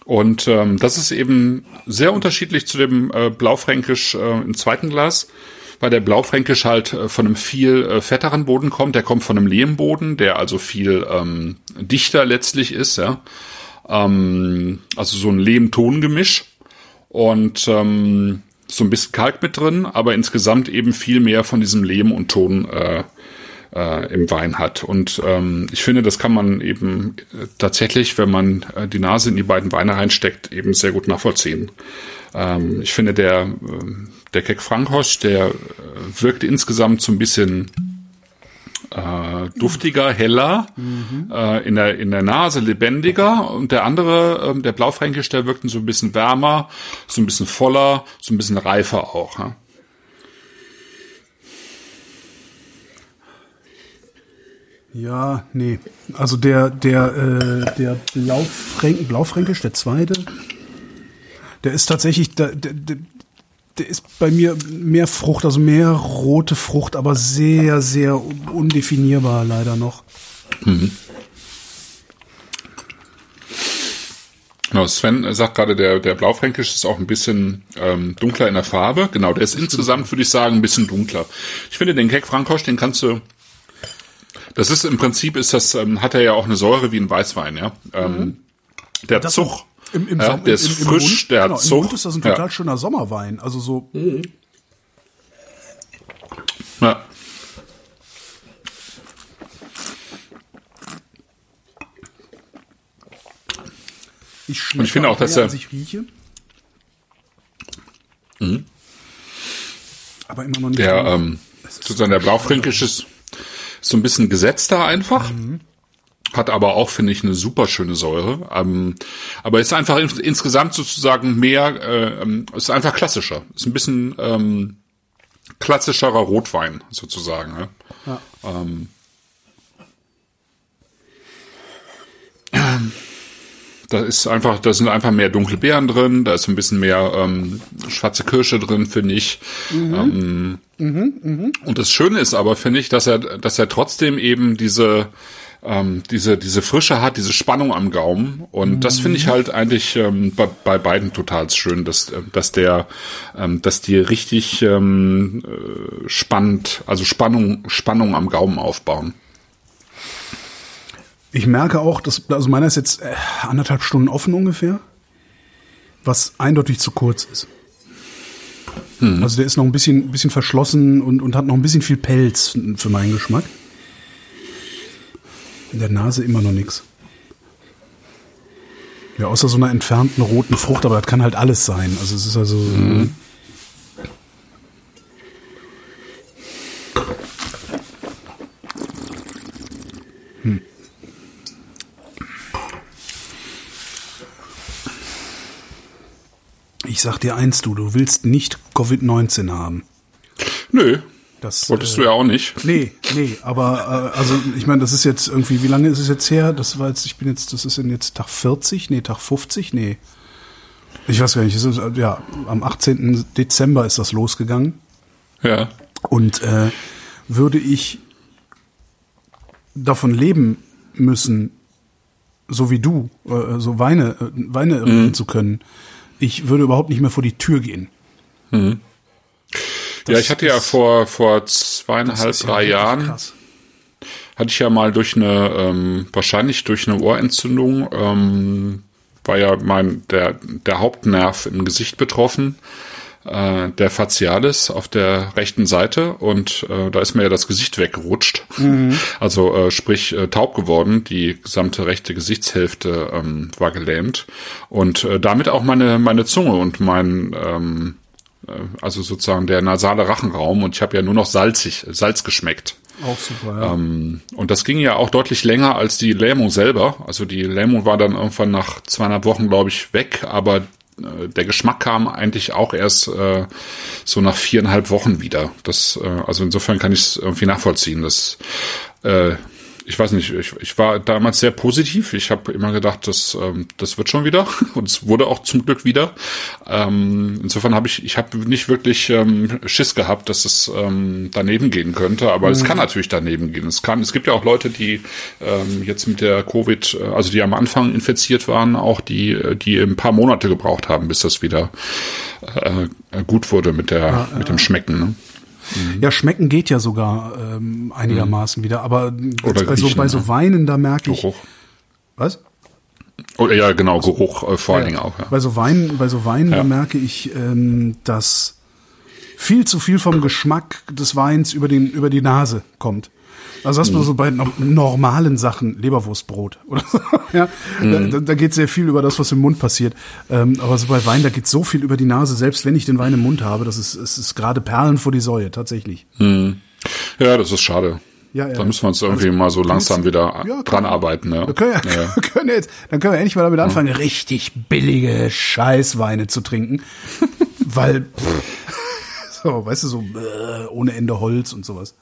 Und ähm, das ist eben sehr unterschiedlich zu dem äh, Blaufränkisch äh, im zweiten Glas, weil der Blaufränkisch halt äh, von einem viel äh, fetteren Boden kommt. Der kommt von einem Lehmboden, der also viel ähm, dichter letztlich ist, ja. Ähm, also so ein Lehm-Ton-Gemisch und ähm, so ein bisschen Kalk mit drin, aber insgesamt eben viel mehr von diesem Lehm und Ton äh, äh, im Wein hat. Und ähm, ich finde, das kann man eben äh, tatsächlich, wenn man äh, die Nase in die beiden Weine reinsteckt, eben sehr gut nachvollziehen. Ähm, ich finde, der, äh, der Keck Frankhosch, der äh, wirkt insgesamt so ein bisschen äh, duftiger, heller, äh, in, der, in der Nase lebendiger und der andere, äh, der Blaufränkisch, der wirkt so ein bisschen wärmer, so ein bisschen voller, so ein bisschen reifer auch. Ja? Ja, nee. Also der, der, äh, der Blaufränk, Blaufränkisch, der zweite, der ist tatsächlich, der, der, der ist bei mir mehr Frucht, also mehr rote Frucht, aber sehr, sehr undefinierbar leider noch. Mhm. Genau, Sven sagt gerade, der, der Blaufränkisch ist auch ein bisschen ähm, dunkler in der Farbe. Genau, der ist insgesamt, würde ich sagen, ein bisschen dunkler. Ich finde, den Keck Frankosch, den kannst du das ist im Prinzip ist das ähm, hat er ja auch eine Säure wie ein Weißwein, ja. Ähm, mhm. Der das Zug, im, im ja, der ist im, im frisch, Mund, der genau, Zug. Im Mund ist das ein total ja. schöner Sommerwein, also so. Mhm. Ja. Ich, Und ich finde auch, dass er. Ich rieche. Mhm. Aber immer noch nicht. Der, ähm, sozusagen der Blaufränkisch ist so ein bisschen gesetzter einfach. Mhm. Hat aber auch, finde ich, eine super schöne Säure. Ähm, aber ist einfach in, insgesamt sozusagen mehr, äh, ähm, ist einfach klassischer. Ist ein bisschen ähm, klassischerer Rotwein sozusagen. Ne? Ja. Ähm, da ist einfach, da sind einfach mehr dunkle Beeren drin, da ist ein bisschen mehr ähm, schwarze Kirsche drin, finde ich. Mhm. Ähm, mhm, mh. Und das Schöne ist aber, finde ich, dass er, dass er trotzdem eben diese ähm, diese diese Frische hat, diese Spannung am Gaumen und mhm. das finde ich halt eigentlich ähm, bei, bei beiden total schön, dass äh, dass der ähm, dass die richtig ähm, äh, spannend, also Spannung Spannung am Gaumen aufbauen. Ich merke auch, dass, also meiner ist jetzt äh, anderthalb Stunden offen ungefähr, was eindeutig zu kurz ist. Hm. Also der ist noch ein bisschen, bisschen verschlossen und, und hat noch ein bisschen viel Pelz für meinen Geschmack. In der Nase immer noch nichts. Ja, außer so einer entfernten roten Frucht, aber das kann halt alles sein. Also es ist also. Mhm. Hm. Ich sag dir eins, du, du willst nicht Covid-19 haben. Nö. Das wolltest äh, du ja auch nicht. Nee, nee, aber äh, also ich meine, das ist jetzt irgendwie, wie lange ist es jetzt her? Das war jetzt, ich bin jetzt, das ist jetzt Tag 40, nee, Tag 50, nee. Ich weiß gar nicht, ist, ja, am 18. Dezember ist das losgegangen. Ja. Und äh, würde ich davon leben müssen, so wie du, äh, so Weine, äh, Weine mhm. zu können, ich würde überhaupt nicht mehr vor die Tür gehen. Mhm. Ja, ich hatte ja vor, vor zweieinhalb, drei ja Jahren, krass. hatte ich ja mal durch eine, ähm, wahrscheinlich durch eine Ohrentzündung, ähm, war ja mein, der, der Hauptnerv im Gesicht betroffen äh, der Facialis auf der rechten Seite und äh, da ist mir ja das Gesicht weggerutscht. Mhm. *laughs* Also äh, sprich äh, taub geworden. Die gesamte rechte Gesichtshälfte ähm, war gelähmt und äh, damit auch meine meine Zunge und mein ähm, äh, also sozusagen der nasale Rachenraum und ich habe ja nur noch salzig Salz geschmeckt. Auch super. Ja. Ähm, und das ging ja auch deutlich länger als die Lähmung selber. Also die Lähmung war dann irgendwann nach zweieinhalb Wochen, glaube ich, weg, aber äh, der Geschmack kam eigentlich auch erst äh, so nach viereinhalb Wochen wieder. Das, äh, also insofern kann ich es irgendwie nachvollziehen. Das äh, ich weiß nicht, ich, ich war damals sehr positiv. Ich habe immer gedacht, das, ähm, das wird schon wieder. *laughs* Und es wurde auch zum Glück wieder. Ähm, insofern habe ich, ich habe nicht wirklich ähm, Schiss gehabt, dass es ähm, daneben gehen könnte. Aber mhm. es kann natürlich daneben gehen. Es kann, es gibt ja auch Leute, die ähm, jetzt mit der Covid, äh, also die am Anfang infiziert waren, auch die, die ein paar Monate gebraucht haben, bis das wieder äh, gut wurde mit der, ja, mit dem Schmecken. Ne? Mhm. Ja, schmecken geht ja sogar ähm, einigermaßen mhm. wieder, aber Oder bei, so, bei so Weinen, da merke ich. Geruch. Was? Oder ja, genau, Geruch äh, vor allen Dingen auch. Ja. Bei so Weinen, bei so Weinen, ja. da merke ich, ähm, dass viel zu viel vom Geschmack des Weins über den über die Nase kommt. Also hast du mhm. so bei normalen Sachen, Leberwurstbrot *laughs* oder so, ja, mhm. da, da geht sehr viel über das, was im Mund passiert. Ähm, aber so bei Wein, da geht so viel über die Nase, selbst wenn ich den Wein im Mund habe, das ist, es ist gerade Perlen vor die Säue, tatsächlich. Mhm. Ja, das ist schade. Ja, ja. Da müssen wir uns irgendwie mal so langsam wieder Ja, dran arbeiten. Ja. Wir können, ja, Ja. *laughs* können jetzt, dann können wir endlich mal damit anfangen, richtig billige Scheißweine zu trinken. *laughs* Weil, pff, so, weißt du, so äh, ohne Ende Holz und sowas.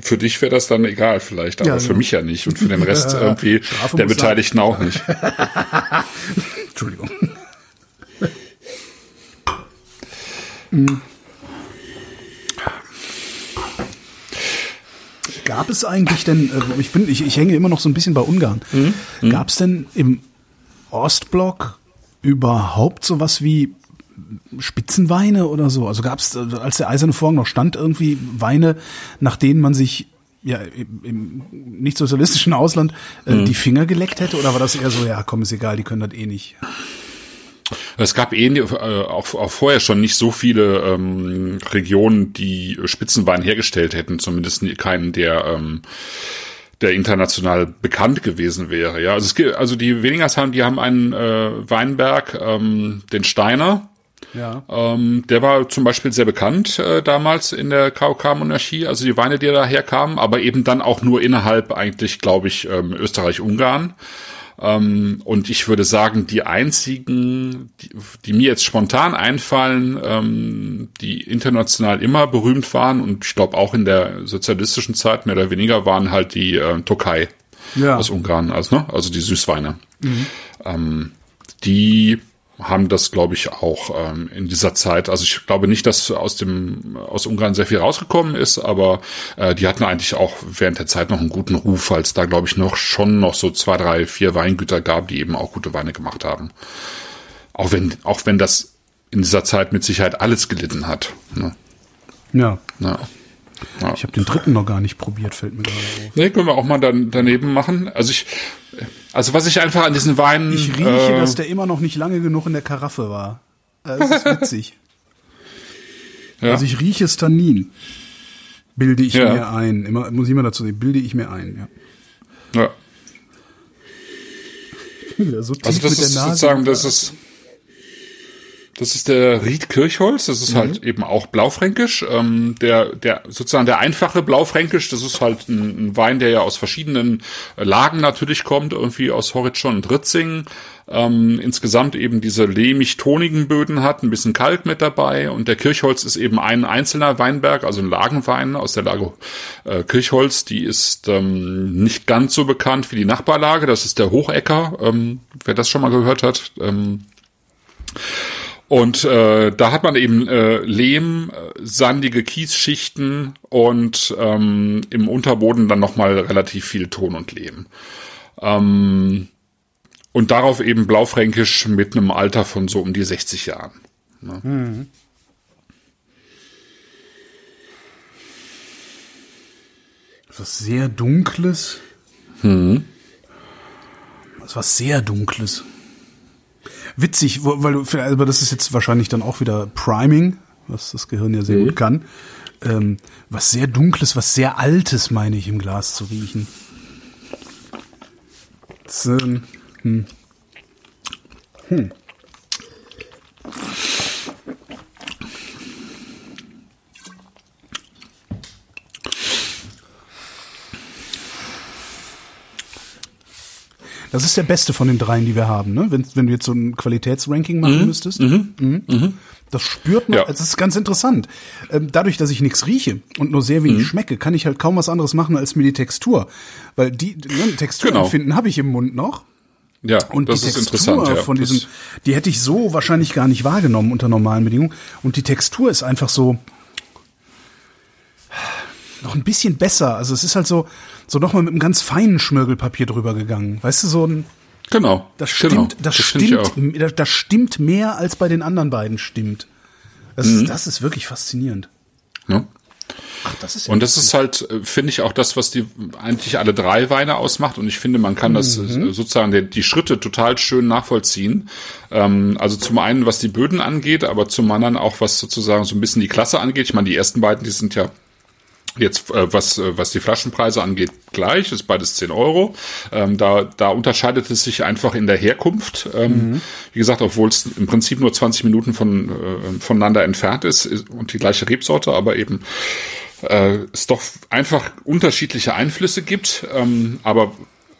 Für dich wäre das dann egal vielleicht, aber Ja, für genau. mich ja nicht und für den *laughs* Rest Ja, irgendwie Strafe der muss sein. Beteiligten auch nicht. *laughs* Entschuldigung. Hm. Gab es eigentlich denn, äh, ich bin, ich, ich hänge immer noch so ein bisschen bei Ungarn. Gab es denn im Ostblock überhaupt sowas wie Spitzenweine oder so? Also gab es, als der Eiserne Vorhang noch stand, irgendwie Weine, nach denen man sich ja im, im nicht-sozialistischen Ausland äh, die Finger geleckt hätte? Oder war das eher so, ja, komm, ist egal, die können das eh nicht? Es gab eh äh, auch, auch vorher schon nicht so viele ähm, Regionen, die Spitzenwein hergestellt hätten, zumindest keinen, der ähm, der international bekannt gewesen wäre. Ja, also es gibt, also die Wenigers haben, die haben einen äh, Weinberg, ähm, den Steiner. Ja. Ähm, der war zum Beispiel sehr bekannt äh, damals in der KOK-Monarchie, also die Weine, die daher kamen, aber eben dann auch nur innerhalb eigentlich, glaube ich, ähm, Österreich-Ungarn. Ähm, und ich würde sagen, die einzigen, die, die mir jetzt spontan einfallen, ähm, die international immer berühmt waren und ich glaube auch in der sozialistischen Zeit mehr oder weniger, waren halt die äh, Türkei Ja. aus Ungarn, also, ne? also die Süßweine. Ähm, die haben das, glaube ich, auch ähm, in dieser Zeit. Also ich glaube nicht, dass aus dem aus Ungarn sehr viel rausgekommen ist, aber äh, die hatten eigentlich auch während der Zeit noch einen guten Ruf, weil es da, glaube ich, noch schon noch so zwei, drei, vier Weingüter gab, die eben auch gute Weine gemacht haben. Auch wenn auch wenn das in dieser Zeit mit Sicherheit alles gelitten hat. Ne? Ja. Ja. Ja. Ich habe den dritten noch gar nicht probiert, fällt mir gerade auf. Nee, können wir auch mal dann daneben machen. Also ich, also was ich einfach an diesen Weinen. Ich rieche, äh, dass der immer noch nicht lange genug in der Karaffe war. Äh, Das ist witzig. *laughs* ja. Also ich rieche es Tannin. Bilde ich Ja. mir ein. Immer, muss ich immer dazu sagen, bilde ich mir ein, ja. ja. *laughs* So Also das ist sozusagen, das ist, das ist der Ried Kirchholz, das ist halt eben auch Blaufränkisch. Ähm, der, der, sozusagen der einfache Blaufränkisch, das ist halt ein, ein Wein, der ja aus verschiedenen äh, Lagen natürlich kommt, irgendwie aus Horizont und Ritzing. Ähm, insgesamt eben diese lehmig-tonigen Böden hat, ein bisschen Kalk mit dabei und der Kirchholz ist eben ein einzelner Weinberg, also ein Lagenwein aus der Lage äh, Kirchholz, die ist ähm, nicht ganz so bekannt wie die Nachbarlage, das ist der Hochecker, ähm, wer das schon mal gehört hat. Ähm, und äh, da hat man eben äh, Lehm, äh, sandige Kiesschichten und ähm, im Unterboden dann nochmal relativ viel Ton und Lehm. Ähm, und darauf eben Blaufränkisch mit einem Alter von so um die 60 Jahren. Was sehr Dunkles. Hm. Das was sehr Dunkles. Witzig, weil du, aber das ist jetzt wahrscheinlich dann auch wieder Priming, was das Gehirn ja sehr gut kann. Ähm, was sehr Dunkles, was sehr Altes, meine ich, im Glas zu riechen. Das, ähm, hm. Hm. Das ist der beste von den dreien, die wir haben, ne? Wenn, wenn du jetzt so ein Qualitätsranking machen müsstest. Mhm. Das spürt man, Ja. das ist ganz interessant. Ähm, dadurch, dass ich nichts rieche und nur sehr wenig schmecke, kann ich halt kaum was anderes machen als mir die Textur. Weil die ne, Textur Genau. empfinden habe ich im Mund noch. Ja, Und das die ist Textur interessant. Ja. von diesem, die hätte ich so wahrscheinlich gar nicht wahrgenommen unter normalen Bedingungen. Und die Textur ist einfach so noch ein bisschen besser. Also es ist halt so, so nochmal mit einem ganz feinen Schmirgelpapier drüber gegangen. Weißt du, so ein, genau. das genau. stimmt, das, finde ich auch. stimmt, das, das stimmt mehr als bei den anderen beiden stimmt. Das, Mhm. ist, das ist wirklich faszinierend. Ne? Ach, das ist ja Und das ist halt, äh, finde ich, auch das, was die eigentlich alle drei Weine ausmacht. Und ich finde, man kann das Mhm. äh, sozusagen die, die Schritte total schön nachvollziehen. Ähm, also zum einen, was die Böden angeht, aber zum anderen auch, was sozusagen so ein bisschen die Klasse angeht. Ich meine, die ersten beiden, die sind ja Jetzt, äh, was, äh, was die Flaschenpreise angeht, gleich, ist beides 10 Euro. Ähm, da, da unterscheidet es sich einfach in der Herkunft. Ähm, Wie gesagt, obwohl es im Prinzip nur 20 Minuten von, äh, voneinander entfernt ist ist- und die gleiche Rebsorte, aber eben äh, es doch einfach unterschiedliche Einflüsse gibt, ähm, aber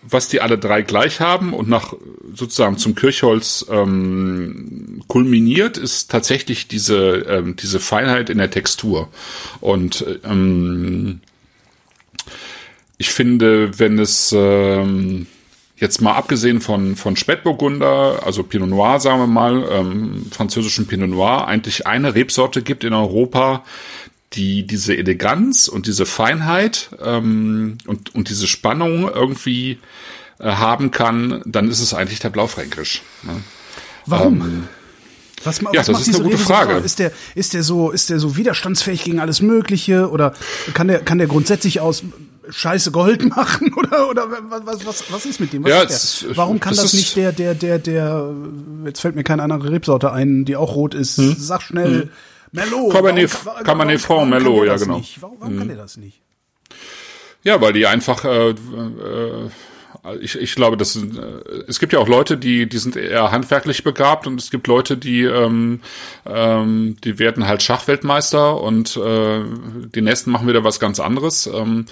was die alle drei gleich haben und nach sozusagen zum Kirchholz ähm, kulminiert, ist tatsächlich diese ähm, diese Feinheit in der Textur. Und ähm, ich finde, wenn es ähm, jetzt mal abgesehen von, von Spätburgunder, also Pinot Noir, sagen wir mal, ähm, französischen Pinot Noir, eigentlich eine Rebsorte gibt in Europa, die diese Eleganz und diese Feinheit ähm, und, und diese Spannung irgendwie äh, haben kann, dann ist es eigentlich der Blaufränkisch. Ne? Warum? Ähm, was, ja, was das ist eine gute Frage. So, ist der, ist der so, ist der so widerstandsfähig gegen alles Mögliche oder kann der, kann der grundsätzlich aus Scheiße Gold *laughs* machen oder oder was was was ist mit dem? Was ja, ist Warum kann das, das nicht der der der der jetzt fällt mir keine andere Rebsorte ein, die auch rot ist. Hm? Sag schnell. Hm. Merlot. Cabernet, Cabernet Franc, Merlot, ja genau. Nicht? Warum, warum hm. kann der das nicht? Ja, weil die einfach äh, äh, ich, ich glaube, das sind, äh, es gibt ja auch Leute, die, die sind eher handwerklich begabt und es gibt Leute, die, ähm, ähm, die werden halt Schachweltmeister und äh, die nächsten machen wieder was ganz anderes. Ähm,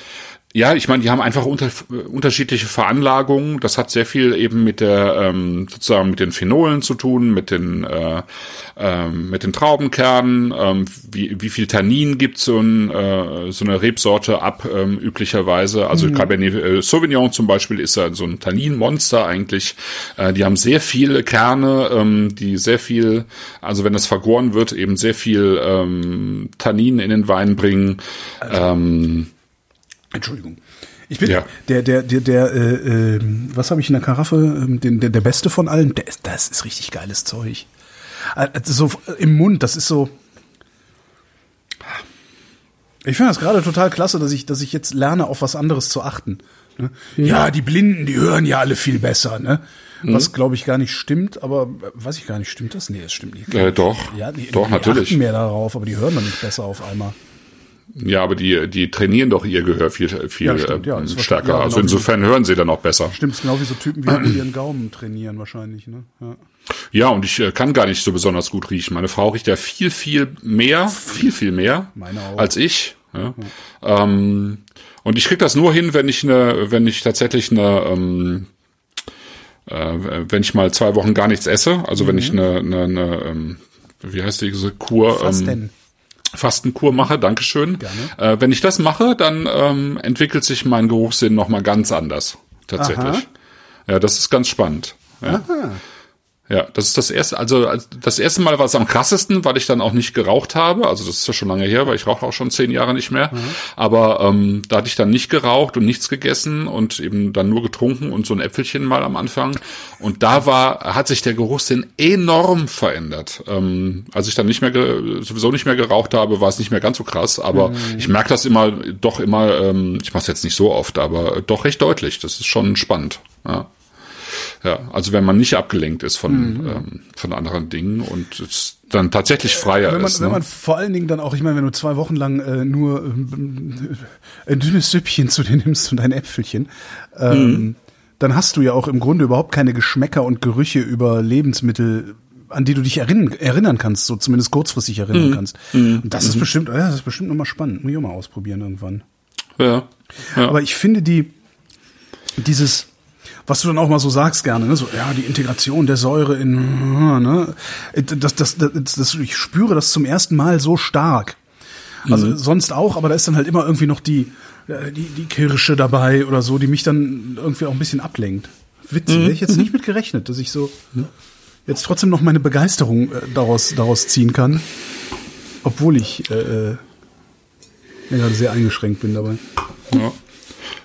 ja, ich meine, die haben einfach unter, unterschiedliche Veranlagungen. Das hat sehr viel eben mit der ähm, sozusagen mit den Phenolen zu tun, mit den äh, ähm, mit den Traubenkernen. Ähm, wie, wie viel Tannin gibt so, ein, äh, so eine Rebsorte ab ähm, üblicherweise? Also mhm. Cabernet äh, Sauvignon zum Beispiel ist ja so ein Tanninmonster eigentlich. Äh, die haben sehr viele Kerne, ähm, die sehr viel, also wenn das vergoren wird, eben sehr viel ähm, Tannin in den Wein bringen. Also. Ähm, Entschuldigung. Ich bin ja. der, der, der, der, äh, äh, was habe ich in der Karaffe? Ähm, den, der, der beste von allen. Der, das ist richtig geiles Zeug. Also so im Mund, das ist so. Ich finde das gerade total klasse, dass ich, dass ich jetzt lerne, auf was anderes zu achten. Ne? Mhm. Ja, die Blinden, die hören ja alle viel besser, ne? Mhm. Was glaube ich gar nicht stimmt, aber weiß ich gar nicht, stimmt das? Nee, es stimmt nicht. Äh, doch. Ja, die, doch, die natürlich. achten mehr darauf, aber die hören dann nicht besser auf einmal. Ja, aber die, die trainieren doch ihr Gehör viel, viel ja, stimmt, ja, stärker. Ja, also genau insofern hören sie dann auch besser. Stimmt, genau wie so Typen, wie ihren Gaumen trainieren wahrscheinlich. Ne? Ja. ja, und ich äh, kann gar nicht so besonders gut riechen. Meine Frau riecht ja viel, viel mehr, viel, viel mehr als ich. Ja. Ähm, und ich krieg das nur hin, wenn ich eine, wenn ich tatsächlich eine ähm, äh, wenn ich mal zwei Wochen gar nichts esse, also mhm. wenn ich mhm. eine, eine, eine ähm, wie heißt diese Kur? Was ähm, denn? Fastenkur mache, Dankeschön. Äh, wenn ich das mache, dann ähm, entwickelt sich mein Geruchssinn nochmal ganz anders. Tatsächlich. Aha. Ja, das ist ganz spannend. Ja. Aha. Ja, das ist das erste, also das erste Mal war es am krassesten, weil ich dann auch nicht geraucht habe. Also das ist ja schon lange her, weil ich rauche auch schon zehn Jahre nicht mehr. Mhm. Aber ähm, da hatte ich dann nicht geraucht und nichts gegessen und eben dann nur getrunken und so ein Äpfelchen mal am Anfang. Und da war, hat sich der Geruchssinn enorm verändert. Ähm, als ich dann nicht mehr sowieso nicht mehr geraucht habe, war es nicht mehr ganz so krass. Aber mhm. ich merke das immer, doch immer, ähm, ich mache es jetzt nicht so oft, aber doch recht deutlich. Das ist schon spannend. Ja. Ja, also wenn man nicht abgelenkt ist von, mhm. ähm, von anderen Dingen und es dann tatsächlich freier wenn man, ist. Wenn ne? man vor allen Dingen dann auch, ich meine, wenn du zwei Wochen lang äh, nur äh, ein dünnes Süppchen zu dir *laughs* nimmst und ein Äpfelchen, ähm, mhm. dann hast du ja auch im Grunde überhaupt keine Geschmäcker und Gerüche über Lebensmittel an die du dich erinnern, erinnern kannst, so zumindest kurzfristig erinnern mhm. kannst. Mhm. Und das ist mhm. bestimmt, ja, das ist bestimmt nochmal spannend. Muss ich auch mal ausprobieren irgendwann. Ja. ja. Aber ich finde die, dieses, was du dann auch mal so sagst gerne, ne? so ja die Integration der Säure in, ne? das, das, das, das, ich spüre das zum ersten Mal so stark. Also mhm. sonst auch, aber da ist dann halt immer irgendwie noch die, äh, die, die Kirsche dabei oder so, die mich dann irgendwie auch ein bisschen ablenkt. Witzig, mhm. hätte ich jetzt nicht mit gerechnet, dass ich so jetzt trotzdem noch meine Begeisterung äh, daraus, daraus ziehen kann. Obwohl ich äh, äh, ja, sehr eingeschränkt bin dabei. Ja.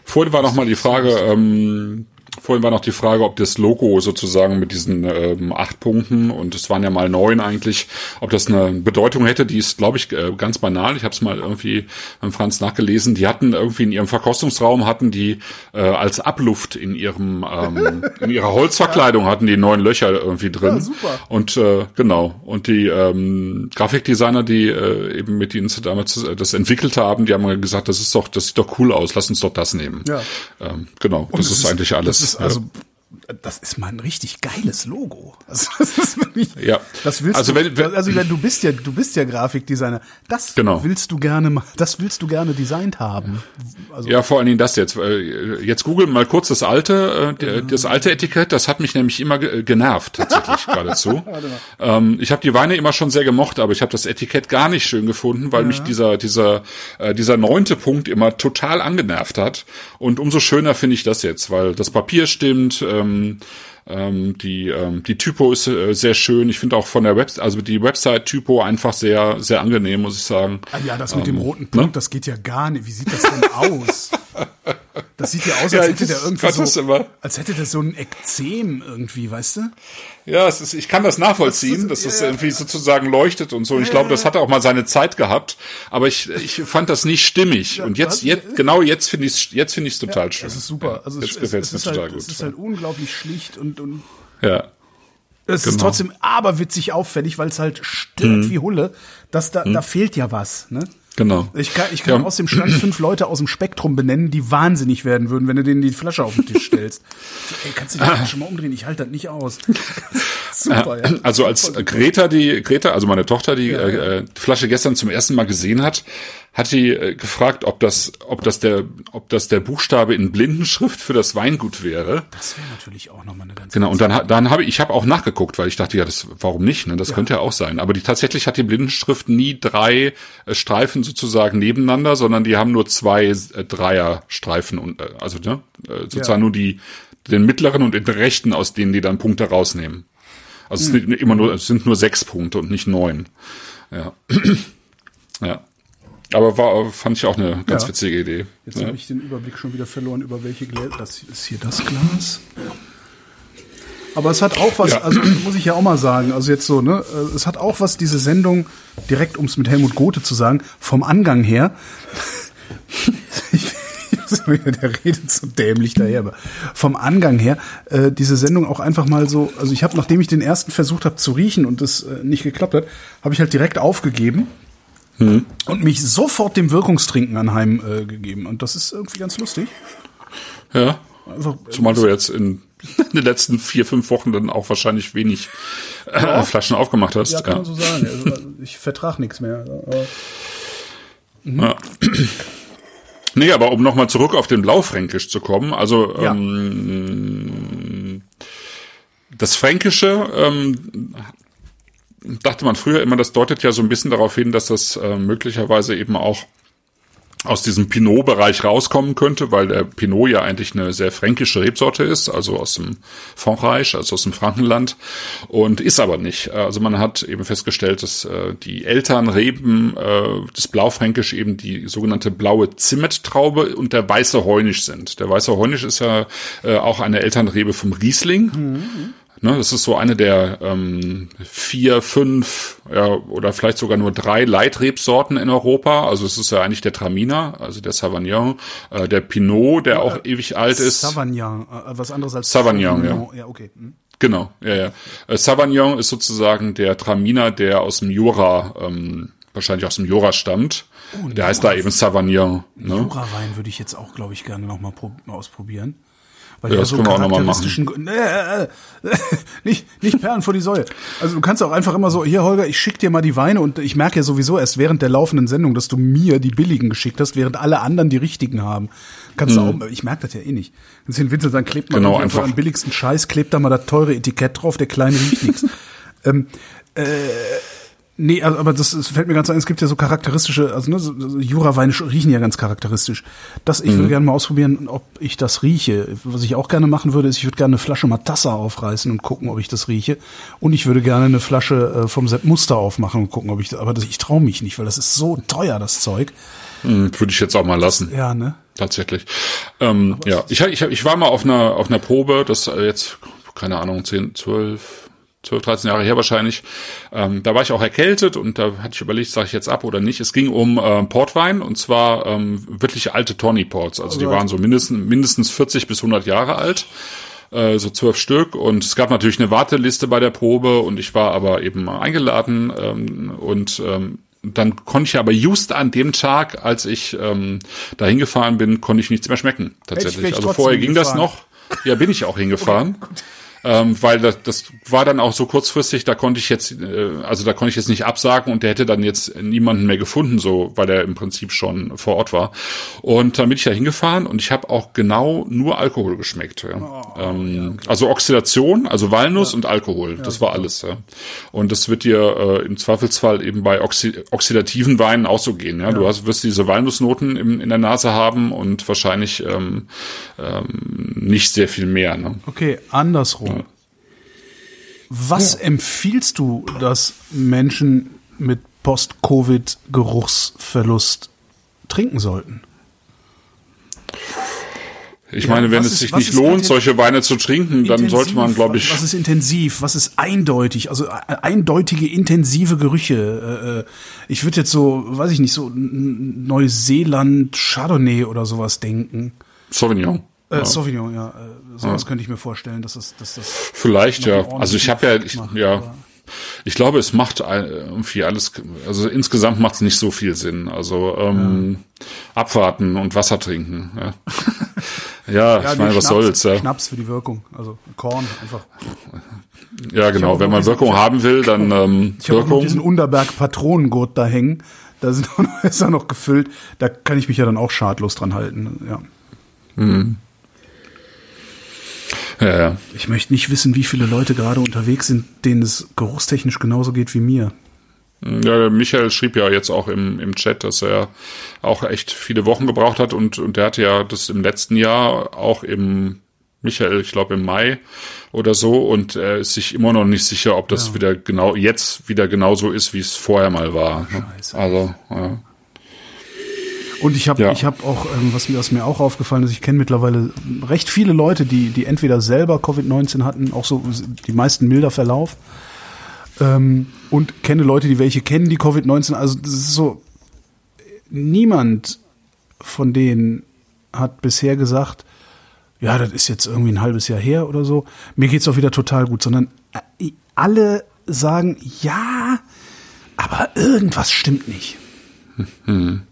Vorhin war noch mal die Frage, ähm, Vorhin war noch die Frage, ob das Logo sozusagen mit diesen ähm, acht Punkten und es waren ja mal neun eigentlich, ob das eine Bedeutung hätte. Die ist, glaube ich, äh, ganz banal. Ich habe es mal irgendwie beim Franz nachgelesen. Die hatten irgendwie in ihrem Verkostungsraum hatten die äh, als Abluft in ihrem ähm, *laughs* in ihrer Holzverkleidung hatten die neun Löcher irgendwie drin. Ja, super. Und äh, genau. Und die ähm, Grafikdesigner, die äh, eben mit ihnen damals das entwickelt haben, die haben gesagt, das ist doch, das sieht doch cool aus. Lass uns doch das nehmen. Ja. Ähm, genau. Das, das ist, ist eigentlich alles ist also das ist mal ein richtig geiles Logo. Also, *laughs* das ist wirklich, Ja. das willst Also du, wenn- wenn- also wenn du bist ja, du bist ja Grafikdesigner. Das Genau. willst du gerne, das willst du gerne designt haben. Also, Ja, vor allen Dingen das jetzt. Äh, Jetzt google mal kurz das alte, äh, das alte Etikett. Das hat mich nämlich immer ge- genervt, tatsächlich *laughs* geradezu. Ähm, ich habe die Weine immer schon sehr gemocht, aber ich habe das Etikett gar nicht schön gefunden, weil mich dieser dieser äh, dieser neunte Punkt immer total angenervt hat. Und umso schöner finde ich das jetzt, weil das Papier stimmt. Ähm, ähm, die ähm, die Typo ist äh, sehr schön. Ich finde auch von der Website, also die Website-Typo einfach sehr sehr angenehm, muss ich sagen. Ah ja, das mit dem Ähm, roten Punkt, ne? das geht ja gar nicht. Wie sieht das denn aus? *laughs* Das sieht ja aus, *laughs* als Ja, hätte das der irgendwie ist so, als hätte der so ein Ekzem irgendwie, weißt du? Ja, es ist, ich kann das nachvollziehen, dass es irgendwie sozusagen leuchtet und so. Und ich glaube, das hat auch mal seine Zeit gehabt. Aber ich, ich fand das nicht stimmig. Und jetzt, jetzt, genau jetzt finde ich es, jetzt finde ich es total schön. Das ist super. Also jetzt gefällt es, mir ist total halt, es ist gut. halt unglaublich schlicht und, und ja. es ist Genau. trotzdem aberwitzig auffällig, weil es halt stört wie Hulle. Das, da, da fehlt ja was, ne? Genau. Ich kann, ich kann Ja. aus dem Stand *clears throat* fünf Leute aus dem Spektrum benennen, die wahnsinnig werden würden, wenn du denen die Flasche auf den Tisch stellst. So, *laughs* ey, kannst du die Flasche mal umdrehen? Ich halte das nicht aus. *laughs* *laughs* Super, ja. Also als Greta die Greta, also meine Tochter, die äh, die Flasche gestern zum ersten Mal gesehen hat, hat die äh, gefragt, ob das, ob das der, ob das der Buchstabe in Blindenschrift für das Weingut wäre. Das wäre natürlich auch nochmal eine ganz Genau, und dann, dann habe ich, ich habe auch nachgeguckt, weil ich dachte, ja, das, warum nicht? Ne? Das könnte ja auch sein. Aber die tatsächlich hat die Blindenschrift nie drei äh, Streifen sozusagen nebeneinander, sondern die haben nur zwei äh, Dreierstreifen und äh, also ne, äh, sozusagen Ja. nur die den mittleren und den rechten, aus denen die dann Punkte rausnehmen. Also es sind immer nur, es sind nur sechs Punkte und nicht neun. Ja. *clears throat* ja. Aber war, fand ich auch eine ganz Ja. witzige Idee. Jetzt ja. habe ich den Überblick schon wieder verloren, über welche Gläser. Das ist hier das Glas. Aber es hat auch was, Ja. also muss ich ja auch mal sagen, also jetzt so, ne, äh, es hat auch was, diese Sendung, direkt um es mit Helmut Gothe zu sagen, vom Angang her. *laughs* *laughs* der redet so dämlich daher, aber vom Angang her, äh, diese Sendung auch einfach mal so, also ich habe, nachdem ich den ersten versucht habe zu riechen und es äh, nicht geklappt hat, habe ich halt direkt aufgegeben und mich sofort dem Wirkungstrinken anheim äh, gegeben. Und das ist irgendwie ganz lustig. ja. Einfach, Zumal du jetzt in *laughs* den letzten vier, fünf Wochen dann auch wahrscheinlich wenig äh, Flaschen aufgemacht hast. ja, kann Ja, man so sagen. Also, ich vertrag nichts mehr. Aber Ja. Nee, aber um nochmal zurück auf den Blaufränkisch zu kommen, also Ja. ähm, das Fränkische, ähm, dachte man früher immer, das deutet ja so ein bisschen darauf hin, dass das äh, möglicherweise eben auch aus diesem Pinot-Bereich rauskommen könnte, weil der Pinot ja eigentlich eine sehr fränkische Rebsorte ist, also aus dem Frankreich, also aus dem Frankenland, und ist aber nicht. Also man hat eben festgestellt, dass äh, die Elternreben äh, des Blaufränkisch eben die sogenannte blaue Zimmettraube und der weiße Heunisch sind. Der weiße Heunisch ist ja äh, auch eine Elternrebe vom Riesling. Ne, das ist so eine der ähm, vier, fünf ja, oder vielleicht sogar nur drei Leitrebsorten in Europa. Also es ist ja eigentlich der Traminer, also der Sauvignon, äh, der Pinot, der auch ewig alt ist. Savagnin, äh, was anderes als Sauvignon, ja. Sauvignon. Ja, okay. Hm. Genau, ja, ja. Äh, Sauvignon ist sozusagen der Traminer, der aus dem Jura, ähm, wahrscheinlich aus dem Jura stammt. der heißt da eben Sauvignon. Ne? Jura-Wein würde ich jetzt auch, glaube ich, gerne noch mal pro- ausprobieren. Weil Ja, das so charakteristischen, äh, äh, *laughs* nicht, nicht Perlen vor die Säule. Also du kannst auch einfach immer so, hier Holger, ich schick dir mal die Weine und ich merke ja sowieso erst während der laufenden Sendung, dass du mir die billigen geschickt hast, während alle anderen die richtigen haben. Kannst du auch, ich merke das ja eh nicht. Kannst den Vincent sagen, klebt mal Mhm. Genau, einfach. euren billigsten Scheiß, klebt da mal das teure Etikett drauf, der kleine riecht nichts. *laughs* Ähm, äh, Nee, also, aber das, das fällt mir ganz ein, es gibt ja so charakteristische, also ne, so, so Juraweine riechen ja ganz charakteristisch. Das, ich Mhm. würde gerne mal ausprobieren, ob ich das rieche. Was ich auch gerne machen würde, ist, ich würde gerne eine Flasche Matassa aufreißen und gucken, ob ich das rieche. Und ich würde gerne eine Flasche äh, vom Sepp Muster aufmachen und gucken, ob ich das, aber das, ich traue mich nicht, weil das ist so teuer, das Zeug. Hm, Würde ich jetzt auch mal lassen. Ja, ne? Tatsächlich. Ähm, ja, ich, ich, ich war mal auf einer, auf einer Probe, das äh, jetzt, keine Ahnung, 10, 12, 12, 13 Jahre her wahrscheinlich. Ähm, da war ich auch erkältet und da hatte ich überlegt, sage ich jetzt ab oder nicht. Es ging um äh, Portwein und zwar ähm, wirklich alte Tawny Ports. Also die Alright. waren so mindestens, mindestens 40 bis 100 Jahre alt. Äh, so zwölf Stück und es gab natürlich eine Warteliste bei der Probe und ich war aber eben eingeladen ähm, und ähm, dann konnte ich aber just an dem Tag, als ich ähm, dahin gefahren bin, konnte ich nichts mehr schmecken. Tatsächlich. Also vorher ging das noch. Ja, bin ich auch hingefahren. *laughs* Okay, ähm, weil das, das war dann auch so kurzfristig, da konnte ich jetzt, äh, also da konnte ich jetzt nicht absagen und der hätte dann jetzt niemanden mehr gefunden, so weil er im Prinzip schon vor Ort war. Und dann bin ich da hingefahren und ich habe auch genau nur Alkohol geschmeckt. Ja. Oh, ähm, ja, okay. Also Oxidation, also Walnuss ja. und Alkohol, das war alles. Ja. Und das wird dir äh, im Zweifelsfall eben bei Oxi oxidativen Weinen auch so gehen. Ja. Du hast, wirst diese Walnussnoten im, in der Nase haben und wahrscheinlich ähm, ähm, nicht sehr viel mehr. Ne? Okay, andersrum. Was ja. empfiehlst du, dass Menschen mit Post-Covid-Geruchsverlust trinken sollten? Ich ja, meine, wenn es ist, sich nicht lohnt, solche Weine zu trinken, dann intensiv, sollte man, glaube ich. Was ist intensiv? Was ist eindeutig? Also äh, eindeutige, intensive Gerüche. Äh, äh, ich würde jetzt so, weiß ich nicht, so Neuseeland, Chardonnay oder sowas denken. Sauvignon. Äh, ja. Sauvignon, ja. Sowas ja. könnte ich mir vorstellen, dass das, dass das. Vielleicht, ja. Also ich habe ja, ich, macht, ja. Ich glaube, es macht irgendwie alles, also insgesamt macht es nicht so viel Sinn. Also ähm, ja. abwarten und Wasser trinken. Ja, *laughs* ja, ja ich meine, was Schnaps, soll's. Ja. Schnaps für die Wirkung, also Korn einfach. Ja, genau. Wenn man diesen, Wirkung haben will, dann *laughs* ähm, ich Wirkung. Ich diesen Unterberg Patronengurt da hängen. Da sind *laughs* ist er noch gefüllt. Da kann ich mich ja dann auch schadlos dran halten. Ja. Mhm. Ja, ja. Ich möchte nicht wissen, wie viele Leute gerade unterwegs sind, denen es geruchstechnisch genauso geht wie mir. Ja, Michael schrieb ja jetzt auch im, im Chat, dass er auch echt viele Wochen gebraucht hat und, und der hatte ja das im letzten Jahr auch im Michael, ich glaube im Mai oder so und er ist sich immer noch nicht sicher, ob das ja. wieder genau jetzt wieder genauso ist, wie es vorher mal war. Scheiße. Also, ja. Und ich habe ja. ich habe auch, ähm, was mir, was mir auch aufgefallen ist, ich kenne mittlerweile recht viele Leute, die, die entweder selber Covid-19 hatten, auch so die meisten milder Verlauf, ähm, und kenne Leute, die welche kennen, die Covid-19. Also das ist so, niemand von denen hat bisher gesagt, ja, das ist jetzt irgendwie ein halbes Jahr her oder so. Mir geht's auch wieder total gut, sondern äh, alle sagen, ja, aber irgendwas stimmt nicht.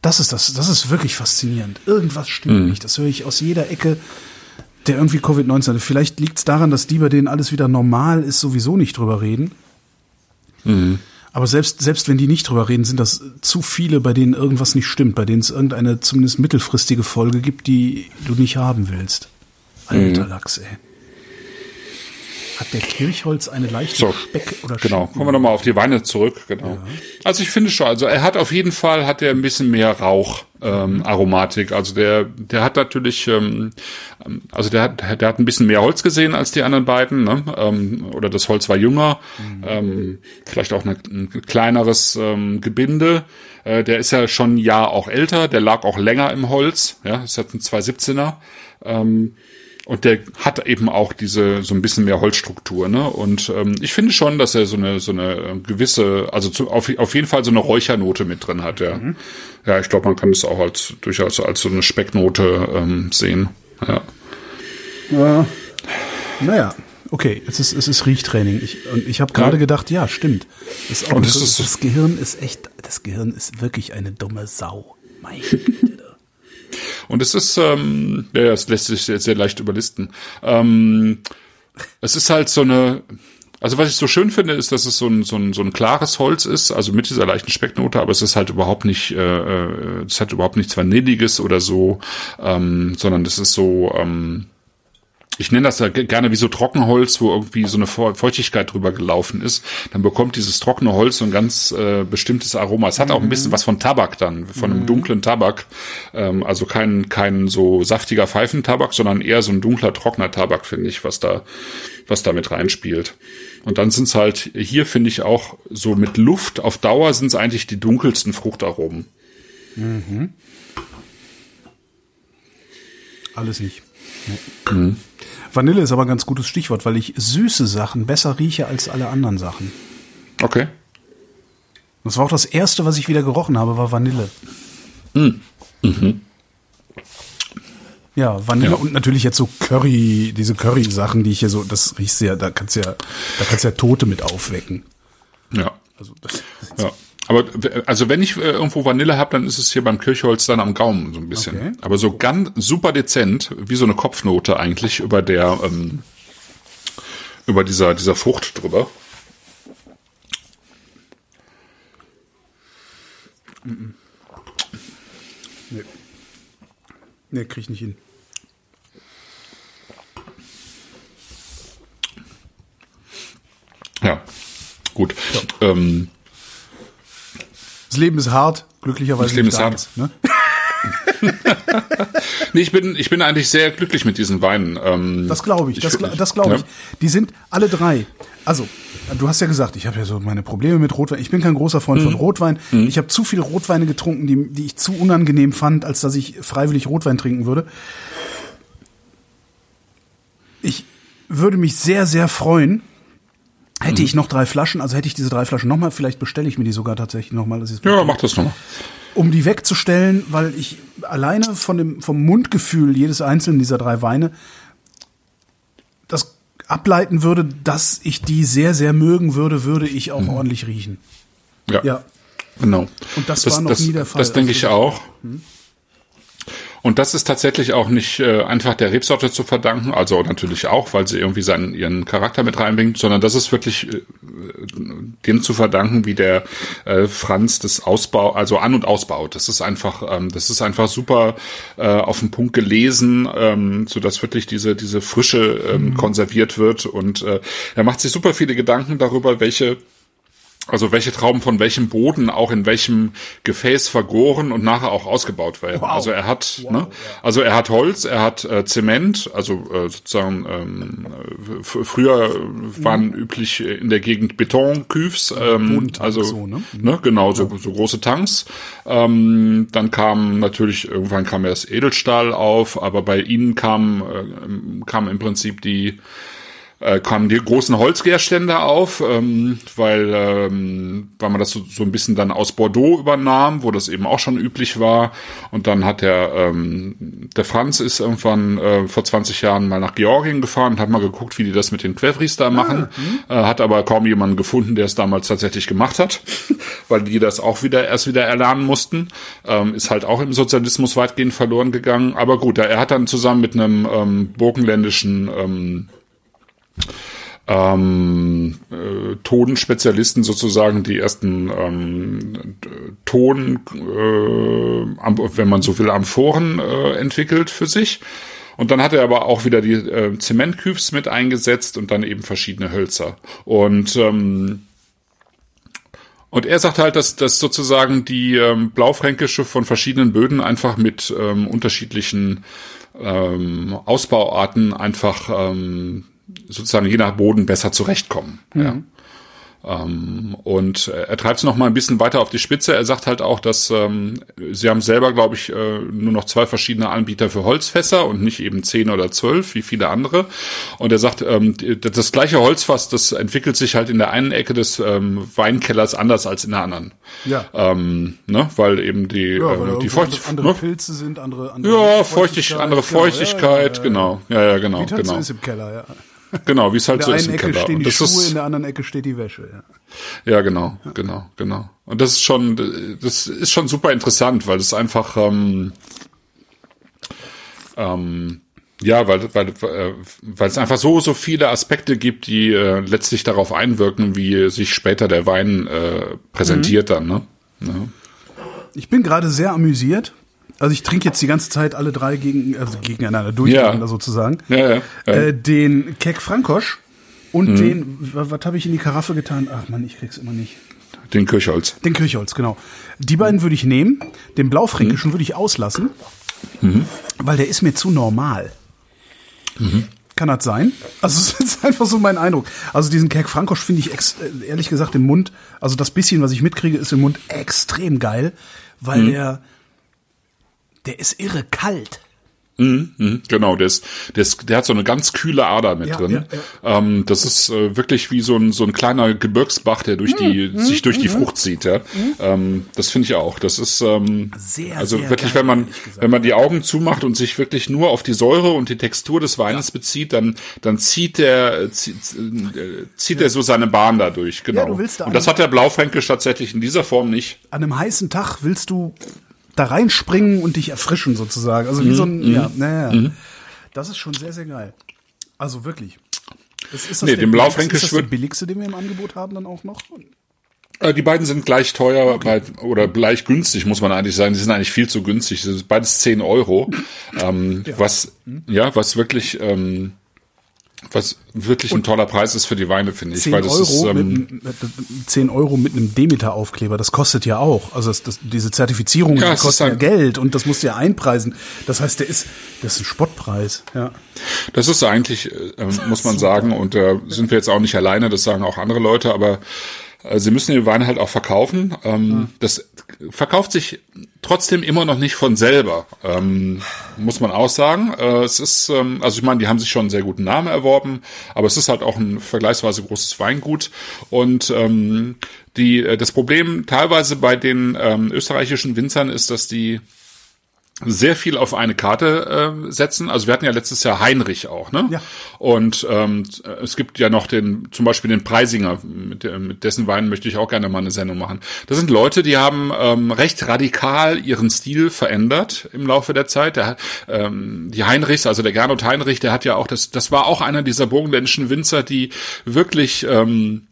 Das ist das, das ist wirklich faszinierend. Irgendwas stimmt mhm. nicht. Das höre ich aus jeder Ecke, der irgendwie Covid-19 hat. Vielleicht liegt es daran, dass die, bei denen alles wieder normal ist, sowieso nicht drüber reden. Mhm. Aber selbst, selbst wenn die nicht drüber reden, sind das zu viele, bei denen irgendwas nicht stimmt, bei denen es irgendeine zumindest mittelfristige Folge gibt, die du nicht haben willst. Alter mhm. Lachs, ey. Hat der Kirchholz eine leichte so, Speck oder Genau, kommen wir nochmal auf die Weine zurück, genau. Ja. Also ich finde schon, also er hat auf jeden Fall, hat er ein bisschen mehr Rauch, ähm, Aromatik. Also der, der hat natürlich, ähm, also der hat, der hat ein bisschen mehr Holz gesehen als die anderen beiden, ne? ähm, oder das Holz war jünger, mhm. ähm, vielleicht auch eine, ein kleineres ähm, Gebinde. Äh, der ist ja schon ein Jahr auch älter, der lag auch länger im Holz, ja, das hat ein 217er. Ähm, und der hat eben auch diese so ein bisschen mehr Holzstruktur, ne? Und ähm, ich finde schon, dass er so eine so eine gewisse, also zu, auf, auf jeden Fall so eine Räuchernote mit drin hat, ja. Mhm. Ja, ich glaube, man kann es auch als durchaus als so eine Specknote ähm, sehen. Ja. ja. Naja, okay, es ist es ist Riechtraining. Ich, und ich habe gerade ja. gedacht, ja, stimmt. Das, und das, ist, das Gehirn ist echt, das Gehirn ist wirklich eine dumme Sau. Meine Güte. *laughs* Und es ist, ähm, ja, es lässt sich sehr, sehr leicht überlisten. Ähm, es ist halt so eine, also was ich so schön finde, ist, dass es so ein, so ein, so ein klares Holz ist, also mit dieser leichten Specknote, aber es ist halt überhaupt nicht, äh, äh es hat überhaupt nichts Vanilliges oder so, ähm, sondern es ist so, ähm, ich nenne das ja gerne wie so Trockenholz, wo irgendwie so eine Feuchtigkeit drüber gelaufen ist. Dann bekommt dieses trockene Holz so ein ganz äh, bestimmtes Aroma. Es hat auch ein bisschen mhm. was von Tabak dann, von einem mhm. dunklen Tabak. Ähm, also kein, kein so saftiger Pfeifentabak, sondern eher so ein dunkler, trockener Tabak, finde ich, was da, was da mit reinspielt. Und dann sind es halt, hier finde ich auch so mit Luft auf Dauer sind es eigentlich die dunkelsten Fruchtaromen. Mhm. Alles nicht. Mhm. Vanille ist aber ein ganz gutes Stichwort, weil ich süße Sachen besser rieche als alle anderen Sachen. Okay. Das war auch das erste, was ich wieder gerochen habe, war Vanille. Mhm. Mhm. Ja, Vanille ja. und natürlich jetzt so Curry, diese Curry-Sachen, die ich hier so, das riechst ja, da kannst du ja, da kannst du ja Tote mit aufwecken. Ja. Also das, ja. Aber also wenn ich äh, irgendwo Vanille habe, dann ist es hier beim Kirchholz dann am Gaumen so ein bisschen. Okay. Aber so ganz super dezent, wie so eine Kopfnote eigentlich über der ähm, über dieser dieser Frucht drüber. Nee, krieg ich nicht hin. Ja, gut. Ähm, Das Leben ist hart, glücklicherweise Das Leben nicht ist hart. deins, Ne? *laughs* nee, ich bin ich bin eigentlich sehr glücklich mit diesen Weinen. Ähm, Das glaube ich, das, find- gla- das glaube ja. ich. Die sind alle drei. Also, du hast ja gesagt, ich habe ja so meine Probleme mit Rotwein. Ich bin kein großer Freund Mhm. von Rotwein. Ich habe zu viele Rotweine getrunken, die, die ich zu unangenehm fand, als dass ich freiwillig Rotwein trinken würde. Ich würde mich sehr, sehr freuen, hätte Mhm. ich noch drei Flaschen, also hätte ich diese drei Flaschen nochmal, vielleicht bestelle ich mir die sogar tatsächlich nochmal. Das ist Ja, mach das nochmal. um die wegzustellen, weil ich alleine von dem, vom Mundgefühl jedes einzelnen dieser drei Weine das ableiten würde, dass ich die sehr, sehr mögen würde, würde ich auch ordentlich riechen. Ja. Ja. Genau. Und das war noch nie der Fall. Das denke Also ich auch. Und das ist tatsächlich auch nicht äh, einfach der Rebsorte zu verdanken, also natürlich auch, weil sie irgendwie seinen ihren Charakter mit reinbringt, sondern das ist wirklich äh, dem zu verdanken, wie der äh, Franz das Ausbau, also an und ausbaut. Das ist einfach, ähm, das ist einfach super äh, auf den Punkt gelesen, ähm, so dass wirklich diese diese Frische ähm, konserviert wird und äh, er macht sich super viele Gedanken darüber, welche also welche Trauben von welchem Boden auch in welchem Gefäß vergoren und nachher auch ausgebaut werden. Wow. Also er hat, ne, also er hat Holz, er hat äh, Zement, also äh, sozusagen ähm, früher waren üblich in der Gegend Betonküfs, ähm, also so, ne? ne, genau so, so große Tanks. Ähm, dann kam natürlich irgendwann kam erst Edelstahl auf, aber bei ihnen kam äh, kam im Prinzip die äh, kamen die großen Holzgärstände auf, ähm, weil, ähm, weil man das so, so ein bisschen dann aus Bordeaux übernahm, wo das eben auch schon üblich war. Und dann hat der, ähm, der Franz ist irgendwann äh, vor 20 Jahren mal nach Georgien gefahren und hat mal geguckt, wie die das mit den Quevris da machen. äh, hat aber kaum jemanden gefunden, der es damals tatsächlich gemacht hat, *laughs* weil die das auch wieder erst wieder erlernen mussten. Ähm, ist halt auch im Sozialismus weitgehend verloren gegangen. Aber gut, er hat dann zusammen mit einem ähm, burgenländischen ähm, ähm, äh, Tonspezialisten sozusagen die ersten ähm, Ton, äh, wenn man so will, Amphoren äh, entwickelt für sich. Und dann hat er aber auch wieder die äh, Zementküfs mit eingesetzt und dann eben verschiedene Hölzer. Und ähm, und er sagt halt, dass, dass sozusagen die ähm, Blaufränkische von verschiedenen Böden einfach mit ähm, unterschiedlichen ähm, Ausbauarten einfach ähm, sozusagen je nach Boden besser zurechtkommen. Ja. Ähm, und äh, er treibt es noch mal ein bisschen weiter auf die Spitze. Er sagt halt auch, dass ähm, sie haben selber, glaube ich, äh, nur noch zwei verschiedene Anbieter für Holzfässer und nicht eben zehn oder zwölf wie viele andere. Und er sagt, ähm, die- das gleiche Holzfass, das entwickelt sich halt in der einen Ecke des ähm, Weinkellers anders als in der anderen. Ja. Ähm, ne, weil eben die, Ja, weil ähm, die irgendwo Feucht, andere ne? Pilze sind, andere, andere Ja, Feuchtigkeit, andere Feuchtigkeit, genau. genau. Ja, ja, genau, das so genau. im Keller, ja. Genau, wie es halt In so der ist einen im Ecke Keller. stehen die Schuhe, ist, in der anderen Ecke steht die Wäsche. Ja. Ja, genau, genau, genau. Und das ist schon, das ist schon super interessant, weil es einfach, ähm, ähm, ja, weil, weil, äh, weil es einfach so, so viele Aspekte gibt, die äh, letztlich darauf einwirken, wie sich später der Wein äh, präsentiert dann, ne? Ja. Ich bin gerade sehr amüsiert. Also ich trinke jetzt die ganze Zeit alle drei gegen, also gegeneinander durcheinander Ja. sozusagen. Ja, ja. Äh, den Keck Frankosch und den, wa- was habe ich in die Karaffe getan? Ach man, ich krieg's immer nicht. Den Kirchholz. Den Kirchholz, genau. Die beiden würde ich nehmen. Den Blaufränkischen würde ich auslassen, weil der ist mir zu normal. Kann das sein? Also *laughs* es ist einfach so mein Eindruck. Also diesen Keck Frankosch finde ich ex ehrlich gesagt im Mund, also das bisschen, was ich mitkriege, ist im Mund extrem geil, weil der der ist irre kalt. Mhm, mhm, genau, der, ist, der, ist, der hat so eine ganz kühle Ader mit Ja, drin. ja, Ähm, das ist äh, wirklich wie so ein, so ein kleiner Gebirgsbach, der durch die, Mhm, sich durch die Frucht zieht. Ja? Ähm, das finde ich auch. Das ist ähm, Sehr, also sehr wirklich, geil, wenn man wenn man die Augen zumacht und sich wirklich nur auf die Säure und die Textur des Weines bezieht, dann dann zieht der zieht, äh, zieht er so seine Bahn dadurch. Genau. da und das hat der Blaufränkisch tatsächlich in dieser Form nicht. An einem heißen Tag willst du da reinspringen und dich erfrischen sozusagen. Also wie so Mhm, ein, ja, naja. Das ist schon sehr, sehr geil. Also wirklich. Ist das Nee, Blaufränkisch Ist das der billigste, den wir im Angebot haben dann auch noch? Äh, Die beiden sind gleich teuer bei, oder gleich günstig, muss man eigentlich sagen. Die sind eigentlich viel zu günstig. Das ist beides 10 Euro. *laughs* Ähm, Was, ja, was wirklich, ähm, was wirklich ein toller Preis ist für die Weine, finde ich. 10 Weil das Euro, ist, ähm, mit, mit, mit 10 Euro mit einem Demeter-Aufkleber, das kostet ja auch. Also das, das, diese Zertifizierung, Ja, die kostet ja Geld und das musst du ja einpreisen. Das heißt, der ist, das ist ein Spottpreis. Ja. Das ist eigentlich, äh, *laughs* muss man sagen, und da sind wir jetzt auch nicht alleine, das sagen auch andere Leute, aber äh, sie müssen den Wein halt auch verkaufen. Ähm, Das verkauft sich trotzdem immer noch nicht von selber, ähm, muss man auch sagen. Äh, es ist, ähm, also ich meine, die haben sich schon einen sehr guten Namen erworben, aber es ist halt auch ein vergleichsweise großes Weingut und ähm, die, äh, das Problem teilweise bei den ähm, österreichischen Winzern ist, dass die sehr viel auf eine Karte äh, setzen. Also wir hatten ja letztes Jahr Heinrich auch, ne? Ja. Und ähm, es gibt ja noch den, zum Beispiel den Preisinger, mit, der- mit dessen Weinen möchte ich auch gerne mal eine Sendung machen. Das sind Leute, die haben ähm, recht radikal ihren Stil verändert im Laufe der Zeit. Der, ähm, die Heinrichs, also der Gernot Heinrich, der hat ja auch, das, das war auch einer dieser burgenländischen Winzer, die wirklich ähm,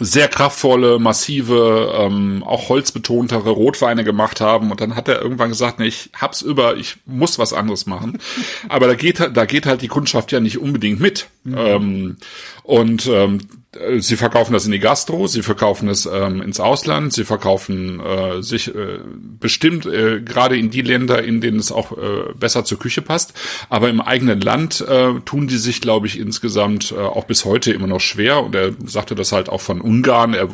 sehr kraftvolle, massive, ähm, auch holzbetontere Rotweine gemacht haben. Und dann hat er irgendwann gesagt, nee, ich hab's über, ich muss was anderes machen. *laughs* Aber da geht, halt- da geht halt die Kundschaft ja nicht unbedingt mit. Ähm, und ähm, äh, sie verkaufen das in die Gastro, sie verkaufen es ähm, ins Ausland, sie verkaufen äh, sich äh, bestimmt äh, gerade in die Länder, in denen es auch äh, besser zur Küche passt. Aber im eigenen Land äh, tun die sich, glaube ich, insgesamt äh, auch bis heute immer noch schwer. Und er sagte das halt auch von Ungarn. Er,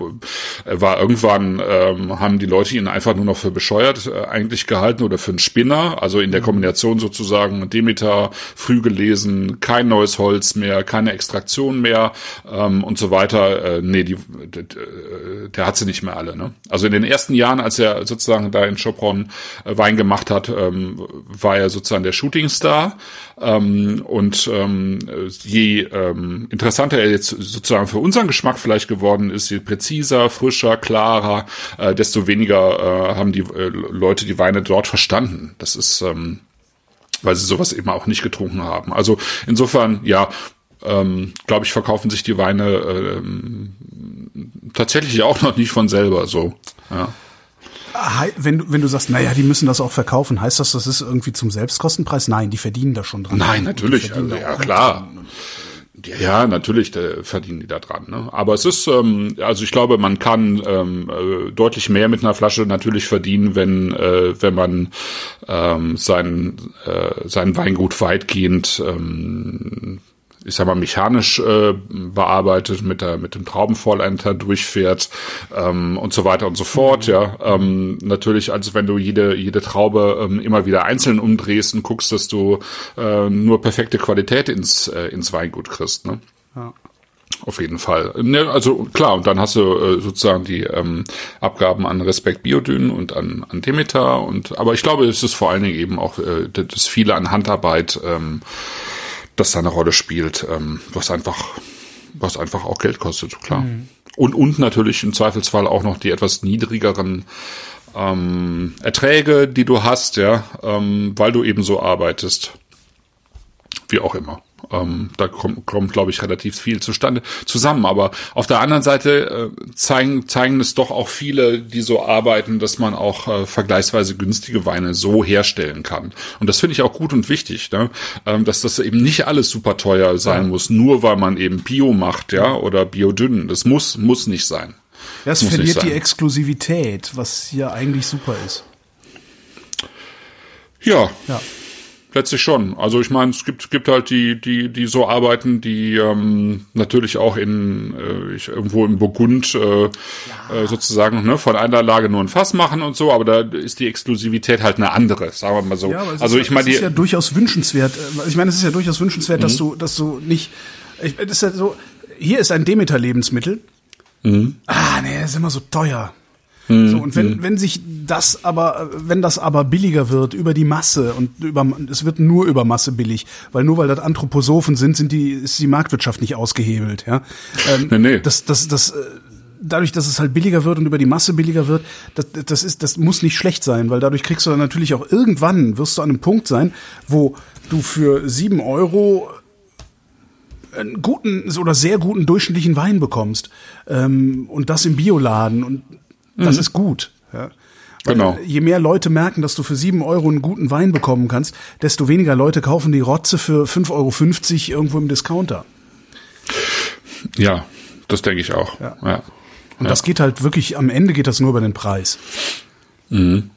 er war irgendwann, ähm, haben die Leute ihn einfach nur noch für bescheuert äh, eigentlich gehalten oder für einen Spinner. Also in der Kombination sozusagen Demeter, früh gelesen, kein neues Holz mehr, keine Extraktion mehr ähm, und so weiter. Äh, nee, die, d- der hat sie nicht mehr alle. Ne? Also in den ersten Jahren, als er sozusagen da in Chopron äh, Wein gemacht hat, ähm, war er sozusagen der Shootingstar. Ähm, und ähm, je ähm, interessanter er jetzt sozusagen für unseren Geschmack vielleicht geworden ist, je präziser, frischer, klarer, äh, desto weniger äh, haben die äh, Leute die Weine dort verstanden. Das ist, ähm, weil sie sowas eben auch nicht getrunken haben. Also insofern, ja, ähm, glaube ich, verkaufen sich die Weine ähm, tatsächlich auch noch nicht von selber so. Ja. Wenn du, wenn du sagst, naja, die müssen das auch verkaufen, heißt das, das ist irgendwie zum Selbstkostenpreis? Nein, die verdienen da schon dran. Nein, natürlich, also, ja klar. Ja, ja, natürlich verdienen die da dran. Ne? Aber es ist, ähm, also ich glaube, man kann ähm, äh, deutlich mehr mit einer Flasche natürlich verdienen, wenn äh, wenn man ähm, sein äh, sein Weingut weitgehend ähm, ich sag mal, mechanisch äh, bearbeitet, mit der mit dem Traubenvollenter durchfährt ähm, und so weiter und so fort. Ja, ähm, natürlich, als wenn du jede jede Traube ähm, immer wieder einzeln umdrehst und guckst, dass du äh, nur perfekte Qualität ins äh, ins Weingut kriegst. Ne? Ja. Auf jeden Fall. Ne, also klar, und dann hast du äh, sozusagen die ähm, Abgaben an Respekt Biodyn und an, an Demeter und aber ich glaube, es ist vor allen Dingen eben auch äh, das viele an Handarbeit, ähm, das da eine Rolle spielt, ähm, was einfach, was einfach auch Geld kostet, klar. Und, und natürlich im Zweifelsfall auch noch die etwas niedrigeren ähm, Erträge, die du hast, ja, ähm, weil du eben so arbeitest. Wie auch immer. Ähm, da kommt, kommt glaube ich, relativ viel zustande zusammen. Aber auf der anderen Seite äh, zeigen, zeigen es doch auch viele, die so arbeiten, dass man auch äh, vergleichsweise günstige Weine so herstellen kann. Und das finde ich auch gut und wichtig, ne? ähm, dass das eben nicht alles super teuer sein muss, nur weil man eben Bio macht, ja, oder Biodünn. Das muss, muss nicht sein. Das Muss nicht verliert die. Exklusivität, was ja eigentlich super ist. Ja, Ja. Letztlich schon. Also ich meine, es gibt, gibt halt die, die, die so arbeiten, die ähm, natürlich auch in äh, ich, irgendwo im Burgund äh, ja. äh, sozusagen ne, von einer Lage nur ein Fass machen und so, aber da ist die Exklusivität halt eine andere, sagen wir mal so. Ja, also ich meine, es ist ja durchaus wünschenswert. äh, Ich meine, es ist ja durchaus wünschenswert, mhm. dass du, dass du nicht. Ich, das ist ja so. Hier ist ein Demeter-Lebensmittel. Mhm. Ah, nee, das ist immer so teuer. Mhm. So, und wenn, mhm. wenn sich das aber, wenn das aber billiger wird über die Masse und über, es wird nur über Masse billig, weil nur weil das Anthroposophen sind, sind die, ist die Marktwirtschaft nicht ausgehebelt, ja. Ähm, nee, nee. Das, das, das, äh, dadurch, dass es halt billiger wird und über die Masse billiger wird, das, das ist, das muss nicht schlecht sein, weil dadurch kriegst du dann natürlich auch irgendwann wirst du an einem Punkt sein, wo du für sieben Euro einen guten oder sehr guten durchschnittlichen Wein bekommst ähm, und das im Bioladen und das mhm. ist gut. Ja. genau. Je mehr Leute merken, dass du für sieben Euro einen guten Wein bekommen kannst, desto weniger Leute kaufen die Rotze für 5,50 Euro irgendwo im Discounter. Ja, das denke ich auch. Ja. ja. Und ja. das geht halt wirklich, am Ende geht das nur über den Preis. Mhm.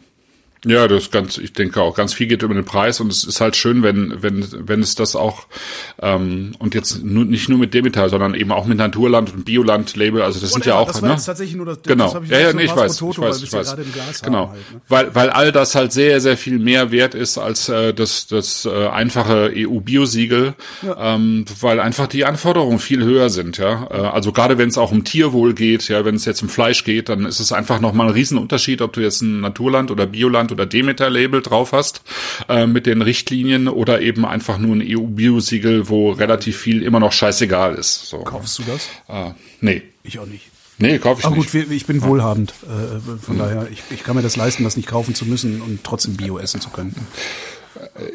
Ja, das ist ganz, ich denke auch, ganz viel geht über den Preis und es ist halt schön, wenn, wenn, wenn es das auch ähm, und jetzt nur, nicht nur mit Demeter, sondern eben auch mit Naturland und Bioland-Label, also das und sind ja, ja auch. Das war ne? jetzt tatsächlich nur das, genau. Das ja, ja, nee, ich weiß, Toto, ich weiß, ich weiß. Genau, halt, ne? weil, weil all das halt sehr, sehr viel mehr wert ist als äh, das, das äh, einfache EU-Biosiegel, ja. ähm, weil einfach die Anforderungen viel höher sind, ja. Äh, also gerade wenn es auch um Tierwohl geht, ja, wenn es jetzt um Fleisch geht, dann ist es einfach nochmal ein Riesenunterschied, ob du jetzt ein Naturland oder Bioland oder Demeter-Label drauf hast äh, mit den Richtlinien oder eben einfach nur ein EU-Bio-Siegel, wo relativ viel immer noch scheißegal ist. So. Kaufst du das? Äh, nee. Ich auch nicht. Nee, kaufe ich Ach nicht. gut, ich bin wohlhabend. Äh, von mhm. daher, ich, ich kann mir das leisten, das nicht kaufen zu müssen und trotzdem Bio essen zu können.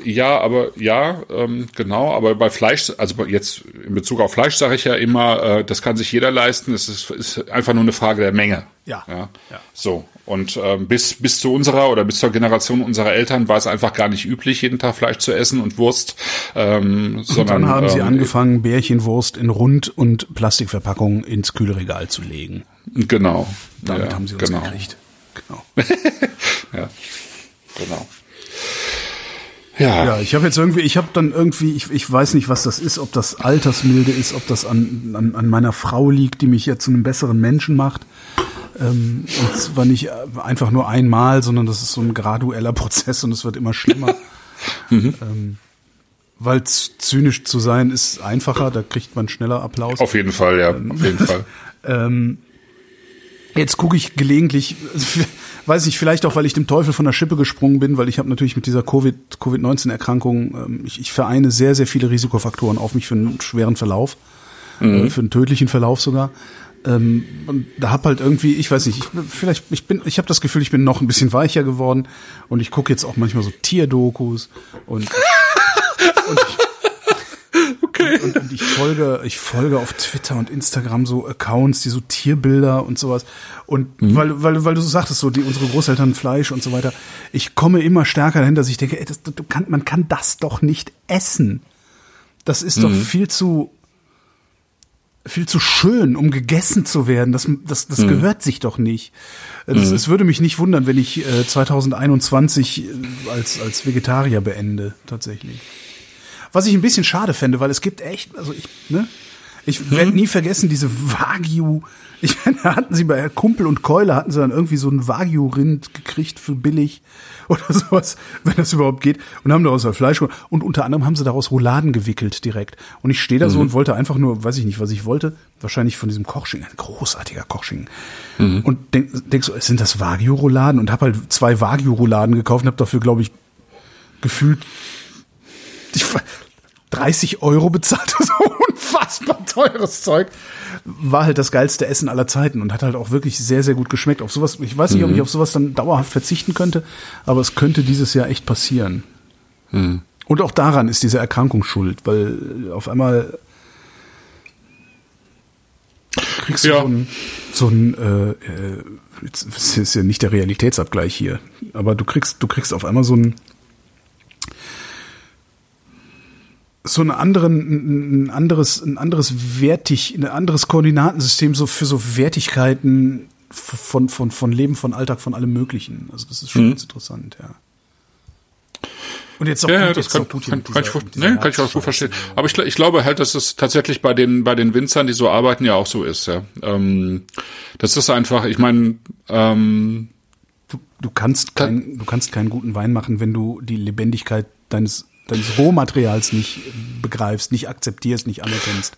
Ja, aber ja, ähm, genau, aber bei Fleisch, also jetzt in Bezug auf Fleisch sage ich ja immer, äh, das kann sich jeder leisten, es ist, ist einfach nur eine Frage der Menge. Ja. ja? ja. So. Und ähm, bis, bis zu unserer oder bis zur Generation unserer Eltern war es einfach gar nicht üblich, jeden Tag Fleisch zu essen und Wurst. Ähm, und sondern, dann haben sie ähm, angefangen, Bärchenwurst in Rund- und Plastikverpackungen ins Kühlregal zu legen. Genau. Damit ja, haben sie uns genau. gekriegt. Genau. *laughs* ja, genau. Ja. ja, ich habe jetzt irgendwie, ich habe dann irgendwie, ich, ich weiß nicht, was das ist, ob das Altersmilde ist, ob das an, an, an meiner Frau liegt, die mich ja zu einem besseren Menschen macht. Ähm, und zwar nicht einfach nur einmal, sondern das ist so ein gradueller *laughs* Prozess und es wird immer schlimmer. *laughs* mhm. ähm, weil zynisch zu sein ist einfacher, da kriegt man schneller Applaus. Auf jeden Fall, ja, auf jeden *laughs* Fall. ähm, Jetzt gucke ich gelegentlich, *laughs* weiß ich vielleicht auch, weil ich dem Teufel von der Schippe gesprungen bin, weil ich habe natürlich mit dieser Covid Covid-19 Erkrankung, ähm, ich, ich vereine sehr sehr viele Risikofaktoren auf mich für einen schweren Verlauf, mhm. äh, für einen tödlichen Verlauf sogar. Ähm, und da hab halt irgendwie, ich weiß nicht, ich, vielleicht ich bin, ich habe das Gefühl, ich bin noch ein bisschen weicher geworden und ich gucke jetzt auch manchmal so Tierdokus und *laughs* und ich, Und, und, ich folge, ich folge auf Twitter und Instagram so Accounts, die so Tierbilder und sowas. Und mhm. weil, weil, weil du so sagtest, so die unsere Großeltern Fleisch und so weiter. Ich komme immer stärker dahin, dass ich denke, ey, das, du kann, man kann das doch nicht essen. Das ist mhm. doch viel zu viel zu schön, um gegessen zu werden. Das, das, das mhm. gehört sich doch nicht. Das, mhm. Es würde mich nicht wundern, wenn ich äh, 2021 äh, als, als Vegetarier beende, tatsächlich. Was ich ein bisschen schade fände, weil es gibt echt, also ich, ne? Ich hm. werde nie vergessen, diese Wagyu. *laughs* Ich meine, da hatten sie bei Kumpel und Keule hatten sie dann irgendwie so ein Wagyu-Rind gekriegt für billig *laughs* oder sowas, wenn das überhaupt geht. Und haben daraus halt Fleisch und unter anderem haben sie daraus Rouladen gewickelt direkt. Und ich stehe da mhm. so und wollte einfach nur, weiß ich nicht, was ich wollte, wahrscheinlich von diesem Kochschinken, ein großartiger Kochschinken. Mhm. Und denk, denk so, sind das Wagyu-Rouladen? Und habe halt zwei Wagyu-Rouladen gekauft und habe dafür, glaube ich, gefühlt ich, 30 Euro bezahlt, *laughs* so unfassbar teures Zeug. War halt das geilste Essen aller Zeiten und hat halt auch wirklich sehr, sehr gut geschmeckt. Auf sowas, ich weiß nicht, mhm. ob ich auf sowas dann dauerhaft verzichten könnte, aber es könnte dieses Jahr echt passieren. Mhm. Und auch daran ist diese Erkrankung schuld, weil auf einmal kriegst du ja. so ein, so ein äh, äh, das ist ja nicht der Realitätsabgleich hier, aber du kriegst, du kriegst auf einmal so ein so einen anderen, ein anderes, ein anderes Wertig, ein anderes Koordinatensystem so für so Wertigkeiten von, von, von Leben, von Alltag, von allem Möglichen. Also das ist schon mhm. ganz interessant, ja. Und jetzt auch Ja, ja, gut, das kann, Putin kann, kann, ich, dieser- gut- mit dieser nee, kann ich auch gut verstehen. Aber ich, ich glaube halt, dass es tatsächlich bei den bei den Winzern, die so arbeiten, ja auch so ist. Ja. Ähm, das ist einfach, ich meine, ähm, Du, du kannst kein, du kannst keinen guten Wein machen, wenn du die Lebendigkeit deines deines Rohmaterials nicht begreifst, nicht akzeptierst, nicht anerkennst.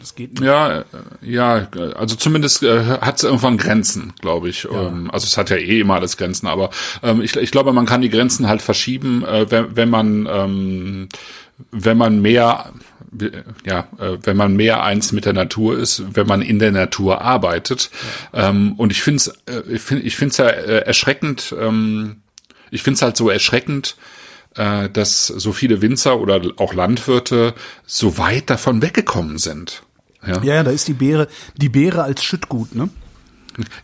Das geht nicht. Ja, äh, ja, also zumindest äh, hat es irgendwann Grenzen, glaube ich. Ähm, also es hat ja eh immer alles Grenzen, aber ähm, ich, ich glaube, man kann die Grenzen halt verschieben, äh, wenn, wenn man ähm, wenn man mehr äh, ja, äh, wenn man mehr eins mit der Natur ist, wenn man in der Natur arbeitet. Ähm, und ich finde es ich finde ich finde es ja erschreckend. Ähm, ich finde es halt so erschreckend, äh, dass so viele Winzer oder auch Landwirte so weit davon weggekommen sind. Ja, Ja, da ist die Beere, die Beere als Schüttgut, ne?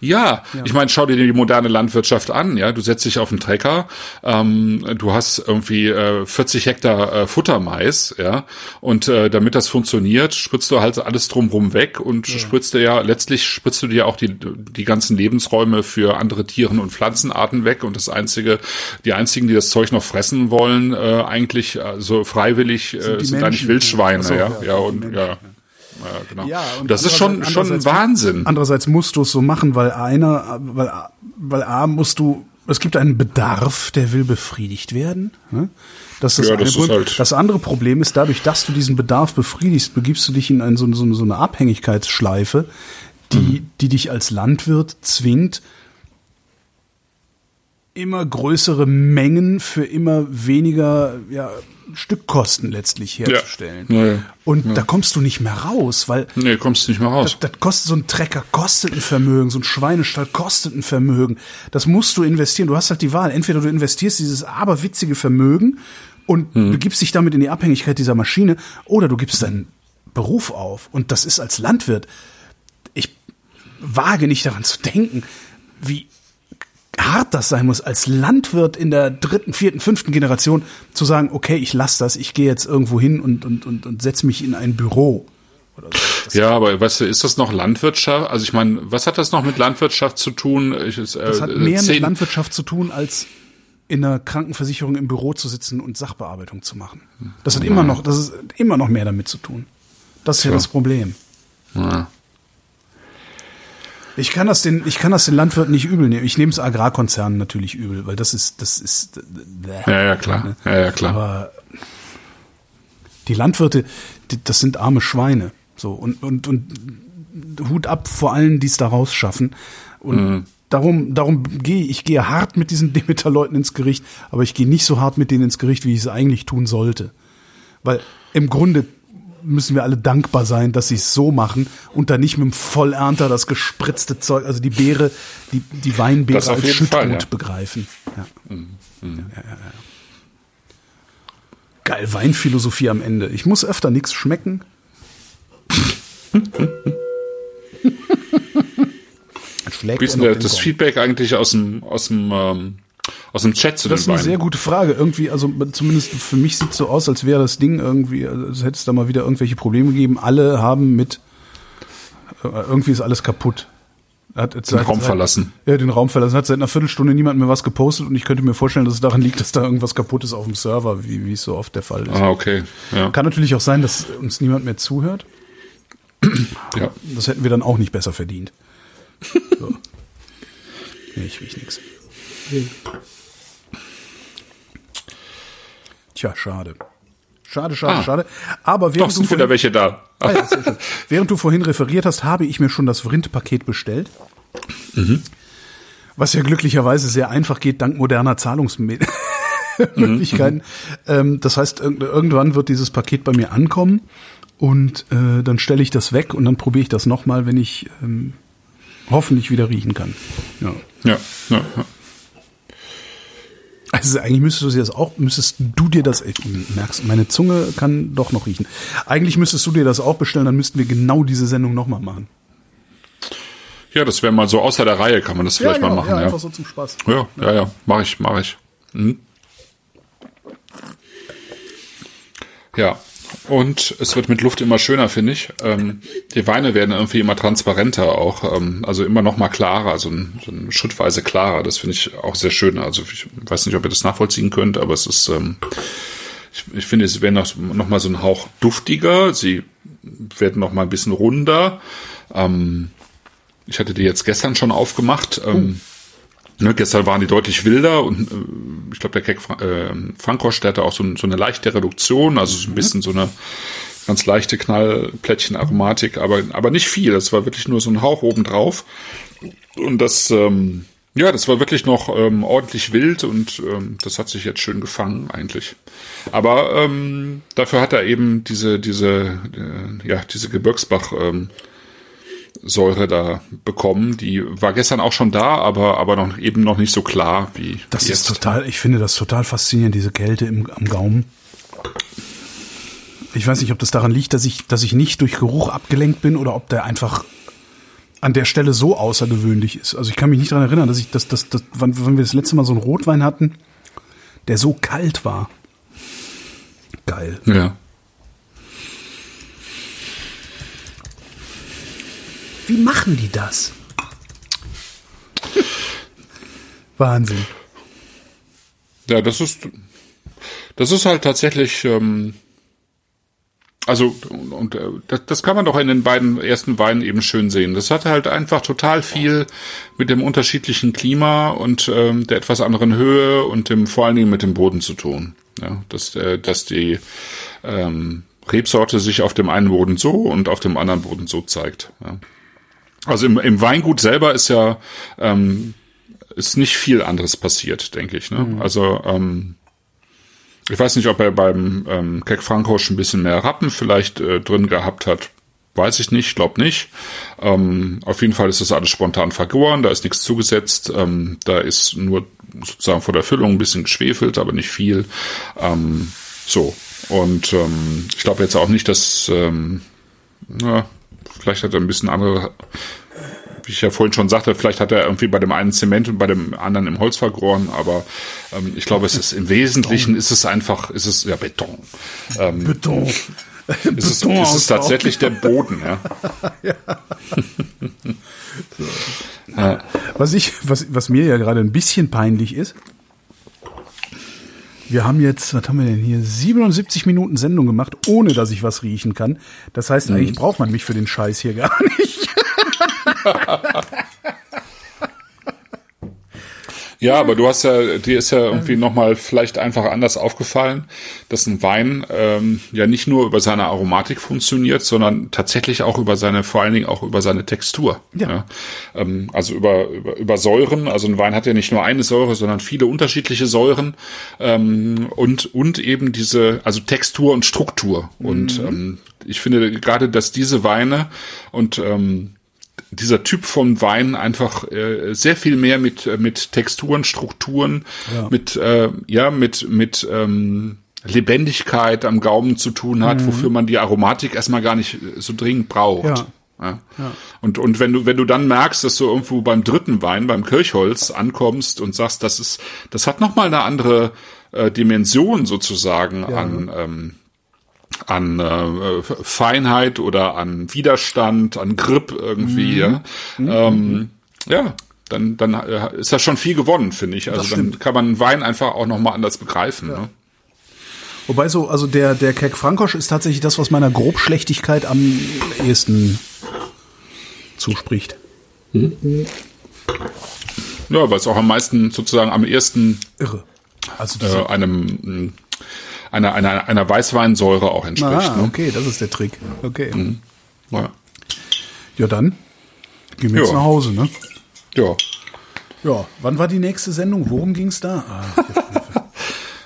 Ja, ich meine, schau dir die moderne Landwirtschaft an. Ja, du setzt dich auf einen Trecker, ähm, du hast irgendwie äh, 40 Hektar äh, Futtermais, ja, und äh, damit das funktioniert, spritzt du halt alles drumrum weg und spritzt dir ja letztlich spritzt du dir auch die die ganzen Lebensräume für andere Tieren und Pflanzenarten weg. Und das einzige, die einzigen, die das Zeug noch fressen wollen, äh, eigentlich äh, so freiwillig äh, die sind eigentlich. Wildschweine, so, ja, ja, ja, und Menschen, ja. Ja, genau. Ja, und das ist schon schon Wahnsinn. Andererseits musst du es so machen, weil einer, weil, weil A musst du, es gibt einen Bedarf, der will befriedigt werden. Ne? Das ist Ja, eine das ist Grund. halt- das andere Problem ist, dadurch, dass du diesen Bedarf befriedigst, begibst du dich in ein, so, so, so eine Abhängigkeitsschleife, die, Mhm. die dich als Landwirt zwingt, immer größere Mengen für immer weniger ja, Stückkosten letztlich herzustellen. Ja, ja, Und da kommst du nicht mehr raus, weil Nee, kommst nicht mehr raus. das, das kostet so ein Trecker kostet ein Vermögen, so ein Schweinestall kostet ein Vermögen. Das musst du investieren. Du hast halt die Wahl. Entweder du investierst dieses aberwitzige Vermögen und begibst dich damit in die Abhängigkeit dieser Maschine, oder du gibst deinen Beruf auf. Und das ist als Landwirt. Ich wage nicht daran zu denken, wie hart das sein muss, als Landwirt in der dritten, vierten, fünften Generation zu sagen, okay, ich lasse das, ich gehe jetzt irgendwo hin und, und, und, und setze mich in ein Büro. So. Ja, aber weißt du, ist das noch Landwirtschaft? Also ich meine, was hat das noch mit Landwirtschaft zu tun? Ich, äh, Das hat mehr mit Landwirtschaft zu tun, als in einer Krankenversicherung im Büro zu sitzen und Sachbearbeitung zu machen. Das hat immer noch, das ist immer noch mehr damit zu tun. Das ist ja, Ja. das Problem. Ja. Ich kann das den, ich kann das den Landwirten nicht übel nehmen. Ich nehme es Agrarkonzernen natürlich übel, weil das ist, das ist, äh, Ja, ja, klar. Ja, ja, klar. Aber die Landwirte, die, das sind arme Schweine. So und und und Hut ab vor allen, die es da rausschaffen. Und Mhm. darum darum gehe ich gehe hart mit diesen *laughs* Demeter-Leuten ins Gericht, aber ich gehe nicht so hart mit denen ins Gericht, wie ich es eigentlich tun sollte, weil im Grunde müssen wir alle dankbar sein, dass sie es so machen und da nicht mit dem Vollernter das gespritzte Zeug, also die Beere, die, die Weinbeere als Schüttgut ja. begreifen. Ja. Ja, ja, ja, ja. Geil, Weinphilosophie am Ende. Ich muss öfter nichts schmecken. *laughs* Schlägt Wie ist denn das. Feedback eigentlich aus dem, aus dem, ähm, aus dem Chat zu Das ist eine sehr gute Frage. Irgendwie, also zumindest für mich sieht es so aus, als wäre das Ding irgendwie, als hätte es da mal wieder irgendwelche Probleme gegeben. Alle haben mit, äh, irgendwie ist alles kaputt. Hat Den Raum verlassen. Ja, den Raum verlassen. Hat seit einer Viertelstunde niemand mehr was gepostet und ich könnte mir vorstellen, dass es daran liegt, dass da irgendwas kaputt ist auf dem Server, wie, wie es so oft der Fall ist. Ah, okay. Ja. Kann natürlich auch sein, dass uns niemand mehr zuhört. *clears throat* ja. Das hätten wir dann auch nicht besser verdient. *laughs* So. Nee, ich riech Tja, schade. Schade, schade, Ah. schade. Aber Doch, während du, sind wieder welche da. Ah, ja, *laughs* während du vorhin referiert hast, habe ich mir schon das Vrind-Paket bestellt. Was ja glücklicherweise sehr einfach geht, dank moderner Zahlungsmöglichkeiten. *laughs* Ähm, das heißt, irg- irgendwann wird dieses Paket bei mir ankommen und äh, dann stelle ich das weg und dann probiere ich das nochmal, wenn ich ähm, hoffentlich wieder riechen kann. Ja. Ja, ja, ja. Also eigentlich müsstest du dir das auch, müsstest du dir das, ich merkst, meine Zunge kann doch noch riechen. Eigentlich müsstest du dir das auch bestellen, dann müssten wir genau diese Sendung nochmal machen. ja, das wäre mal so außer der Reihe, kann man das vielleicht mal machen. ja, Ja, einfach so zum Spaß. ja, ja, ja. mache ich, mache ich. Mhm. Ja, und es wird mit Luft immer schöner, finde ich. Ähm, die Weine werden irgendwie immer transparenter auch, ähm, also immer noch mal klarer, so, ein, so ein schrittweise klarer. Das finde ich auch sehr schön. Also ich weiß nicht, ob ihr das nachvollziehen könnt, aber es ist, ähm, ich, ich finde, sie werden noch, noch mal so ein Hauch duftiger. Sie werden noch mal ein bisschen runder. Ähm, ich hatte die jetzt gestern schon aufgemacht. Ähm, Ne, gestern waren die deutlich wilder und äh, ich glaube, der Keck äh, Frankosch, der hatte auch so, so, eine leichte Reduktion, also so ein bisschen so eine ganz leichte Knallplättchen-Aromatik, aber, aber nicht viel. Das war wirklich nur so ein Hauch oben drauf. Und das, ähm, ja, das war wirklich noch ähm, ordentlich wild und ähm, das hat sich jetzt schön gefangen eigentlich. Aber ähm, dafür hat er eben diese, diese, äh, ja, diese Gebirgsbach. Ähm, Säure da bekommen. Die war gestern auch schon da, aber, aber noch, eben noch nicht so klar wie. Das jetzt. ist total, ich finde das total faszinierend, diese Kälte im, am Gaumen. Ich weiß nicht, ob das daran liegt, dass ich, dass ich nicht durch Geruch abgelenkt bin oder ob der einfach an der Stelle so außergewöhnlich ist. Also ich kann mich nicht daran erinnern, dass ich, dass, dass, dass wann, wann wir das letzte Mal so einen Rotwein hatten, der so kalt war. Geil. Ja. Wie machen die das? Wahnsinn. Ja, das ist, das ist halt tatsächlich, ähm, also und, und äh, das, das kann man doch in den beiden ersten Weinen eben schön sehen. Das hat halt einfach total viel mit dem unterschiedlichen Klima und ähm, der etwas anderen Höhe und dem vor allen Dingen mit dem Boden zu tun. Ja, dass, äh, dass die ähm, Rebsorte sich auf dem einen Boden so und auf dem anderen Boden so zeigt. Ja. Also im, im Weingut selber ist ja ähm, ist nicht viel anderes passiert, denke ich. Ne? Mhm. Also ähm, ich weiß nicht, ob er beim ähm, Keck Frankosch ein bisschen mehr Rappen vielleicht äh, drin gehabt hat. Weiß ich nicht, glaub nicht. Ähm, auf jeden Fall ist das alles spontan vergoren, da ist nichts zugesetzt, ähm, da ist nur sozusagen vor der Füllung ein bisschen geschwefelt, aber nicht viel. Ähm, so. Und ähm, ich glaube jetzt auch nicht, dass ähm, na, Vielleicht hat er ein bisschen andere, wie ich ja vorhin schon sagte, vielleicht hat er irgendwie bei dem einen Zement und bei dem anderen im Holz vergoren, aber ähm, ich glaube, es ist im Wesentlichen ist es einfach, ist es ja Beton. Ähm, Beton. Ist es, ist es tatsächlich der Boden, ja. *laughs* ja. so. ja. Was ich, was, was mir ja gerade ein bisschen peinlich ist, wir haben jetzt, was haben wir denn hier, 77 Minuten Sendung gemacht, ohne dass ich was riechen kann. Das heißt, eigentlich braucht man mich für den Scheiß hier gar nicht. *laughs* Ja, aber du hast ja, dir ist ja irgendwie nochmal vielleicht einfach anders aufgefallen, dass ein Wein ähm, ja nicht nur über seine Aromatik funktioniert, sondern tatsächlich auch über seine, vor allen Dingen auch über seine Textur. Ja. ja. Ähm, also über, über, über Säuren. Also ein Wein hat ja nicht nur eine Säure, sondern viele unterschiedliche Säuren ähm, und, und eben diese, also Textur und Struktur. Mhm. Und ähm, ich finde gerade, dass diese Weine und ähm, dieser Typ von Wein einfach äh, sehr viel mehr mit äh, mit Texturen, Strukturen, ja. mit äh, ja mit mit ähm, Lebendigkeit am Gaumen zu tun hat, mhm. wofür man die Aromatik erstmal gar nicht so dringend braucht. Ja. Ja. ja. Und, und wenn du, wenn du dann merkst, dass du irgendwo beim dritten Wein, beim Kirchholz ankommst und sagst, das ist, das hat nochmal eine andere äh, Dimension sozusagen ja. an, ähm, an äh, Feinheit oder an Widerstand, an Grip irgendwie, mhm. ja. Mhm. Ähm, ja, dann, dann äh, ist das schon viel gewonnen, finde ich. Also dann kann man Wein einfach auch nochmal anders begreifen. Ja. Ne? Wobei so, also der, der Keck Frankosch ist tatsächlich das, was meiner Grobschlechtigkeit am ehesten zuspricht. Mhm. Ja, weil es auch am meisten sozusagen am ersten Irre. Also äh, einem einer, einer, einer Weißweinsäure auch entspricht. Ah, okay, ne? das ist der Trick. Okay. Mhm. Ja. ja, dann gehen wir jetzt nach Hause, ne? Ja. Ja, wann war die nächste Sendung? Worum ging es da?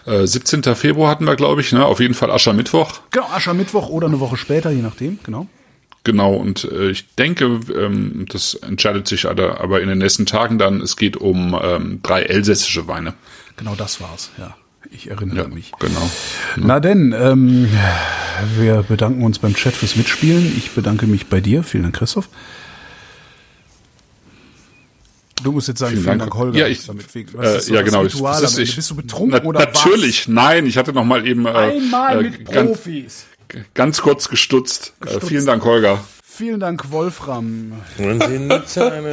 Ah, *laughs* äh, 17. Februar hatten wir, glaube ich, ne? Auf jeden Fall Aschermittwoch. Genau, Aschermittwoch oder eine Woche später, je nachdem, genau. Genau, und äh, ich denke, ähm, das entscheidet sich aber in den nächsten Tagen dann, es geht um ähm, drei elsässische Weine. Genau das war's, ja. Ich erinnere ja, mich. Genau. Na denn, ähm, wir bedanken uns beim Chat fürs Mitspielen. Ich bedanke mich bei dir. Vielen Dank, Christoph. Du musst jetzt sagen, vielen, vielen Dank, Dank, Holger. Ja, ich, damit, äh, so ja genau. Ritual, ist, ich, bist du betrunken na, oder Natürlich, was? nein. Ich hatte noch mal eben äh, einmal äh, mit Profis. ganz kurz gestutzt. Äh, vielen Dank, Holger. Vielen Dank, Wolfram. Wenn Sie in Nizza eine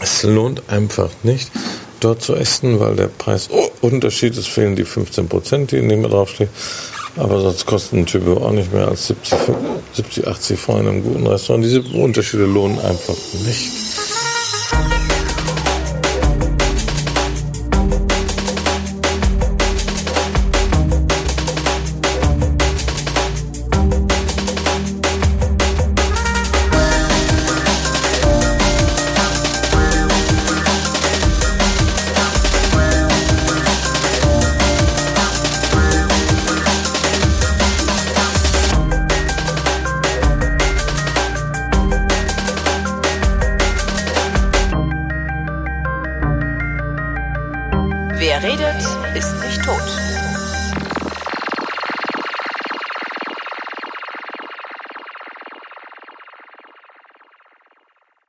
Es lohnt einfach nicht, dort zu essen, weil der Preisunterschied ist, fehlen die 15 Prozent, die in dem draufstehen. Aber sonst kosten ein Typ auch nicht mehr als 70, 70 80 Franken in einem guten Restaurant. Diese Unterschiede lohnen einfach nicht.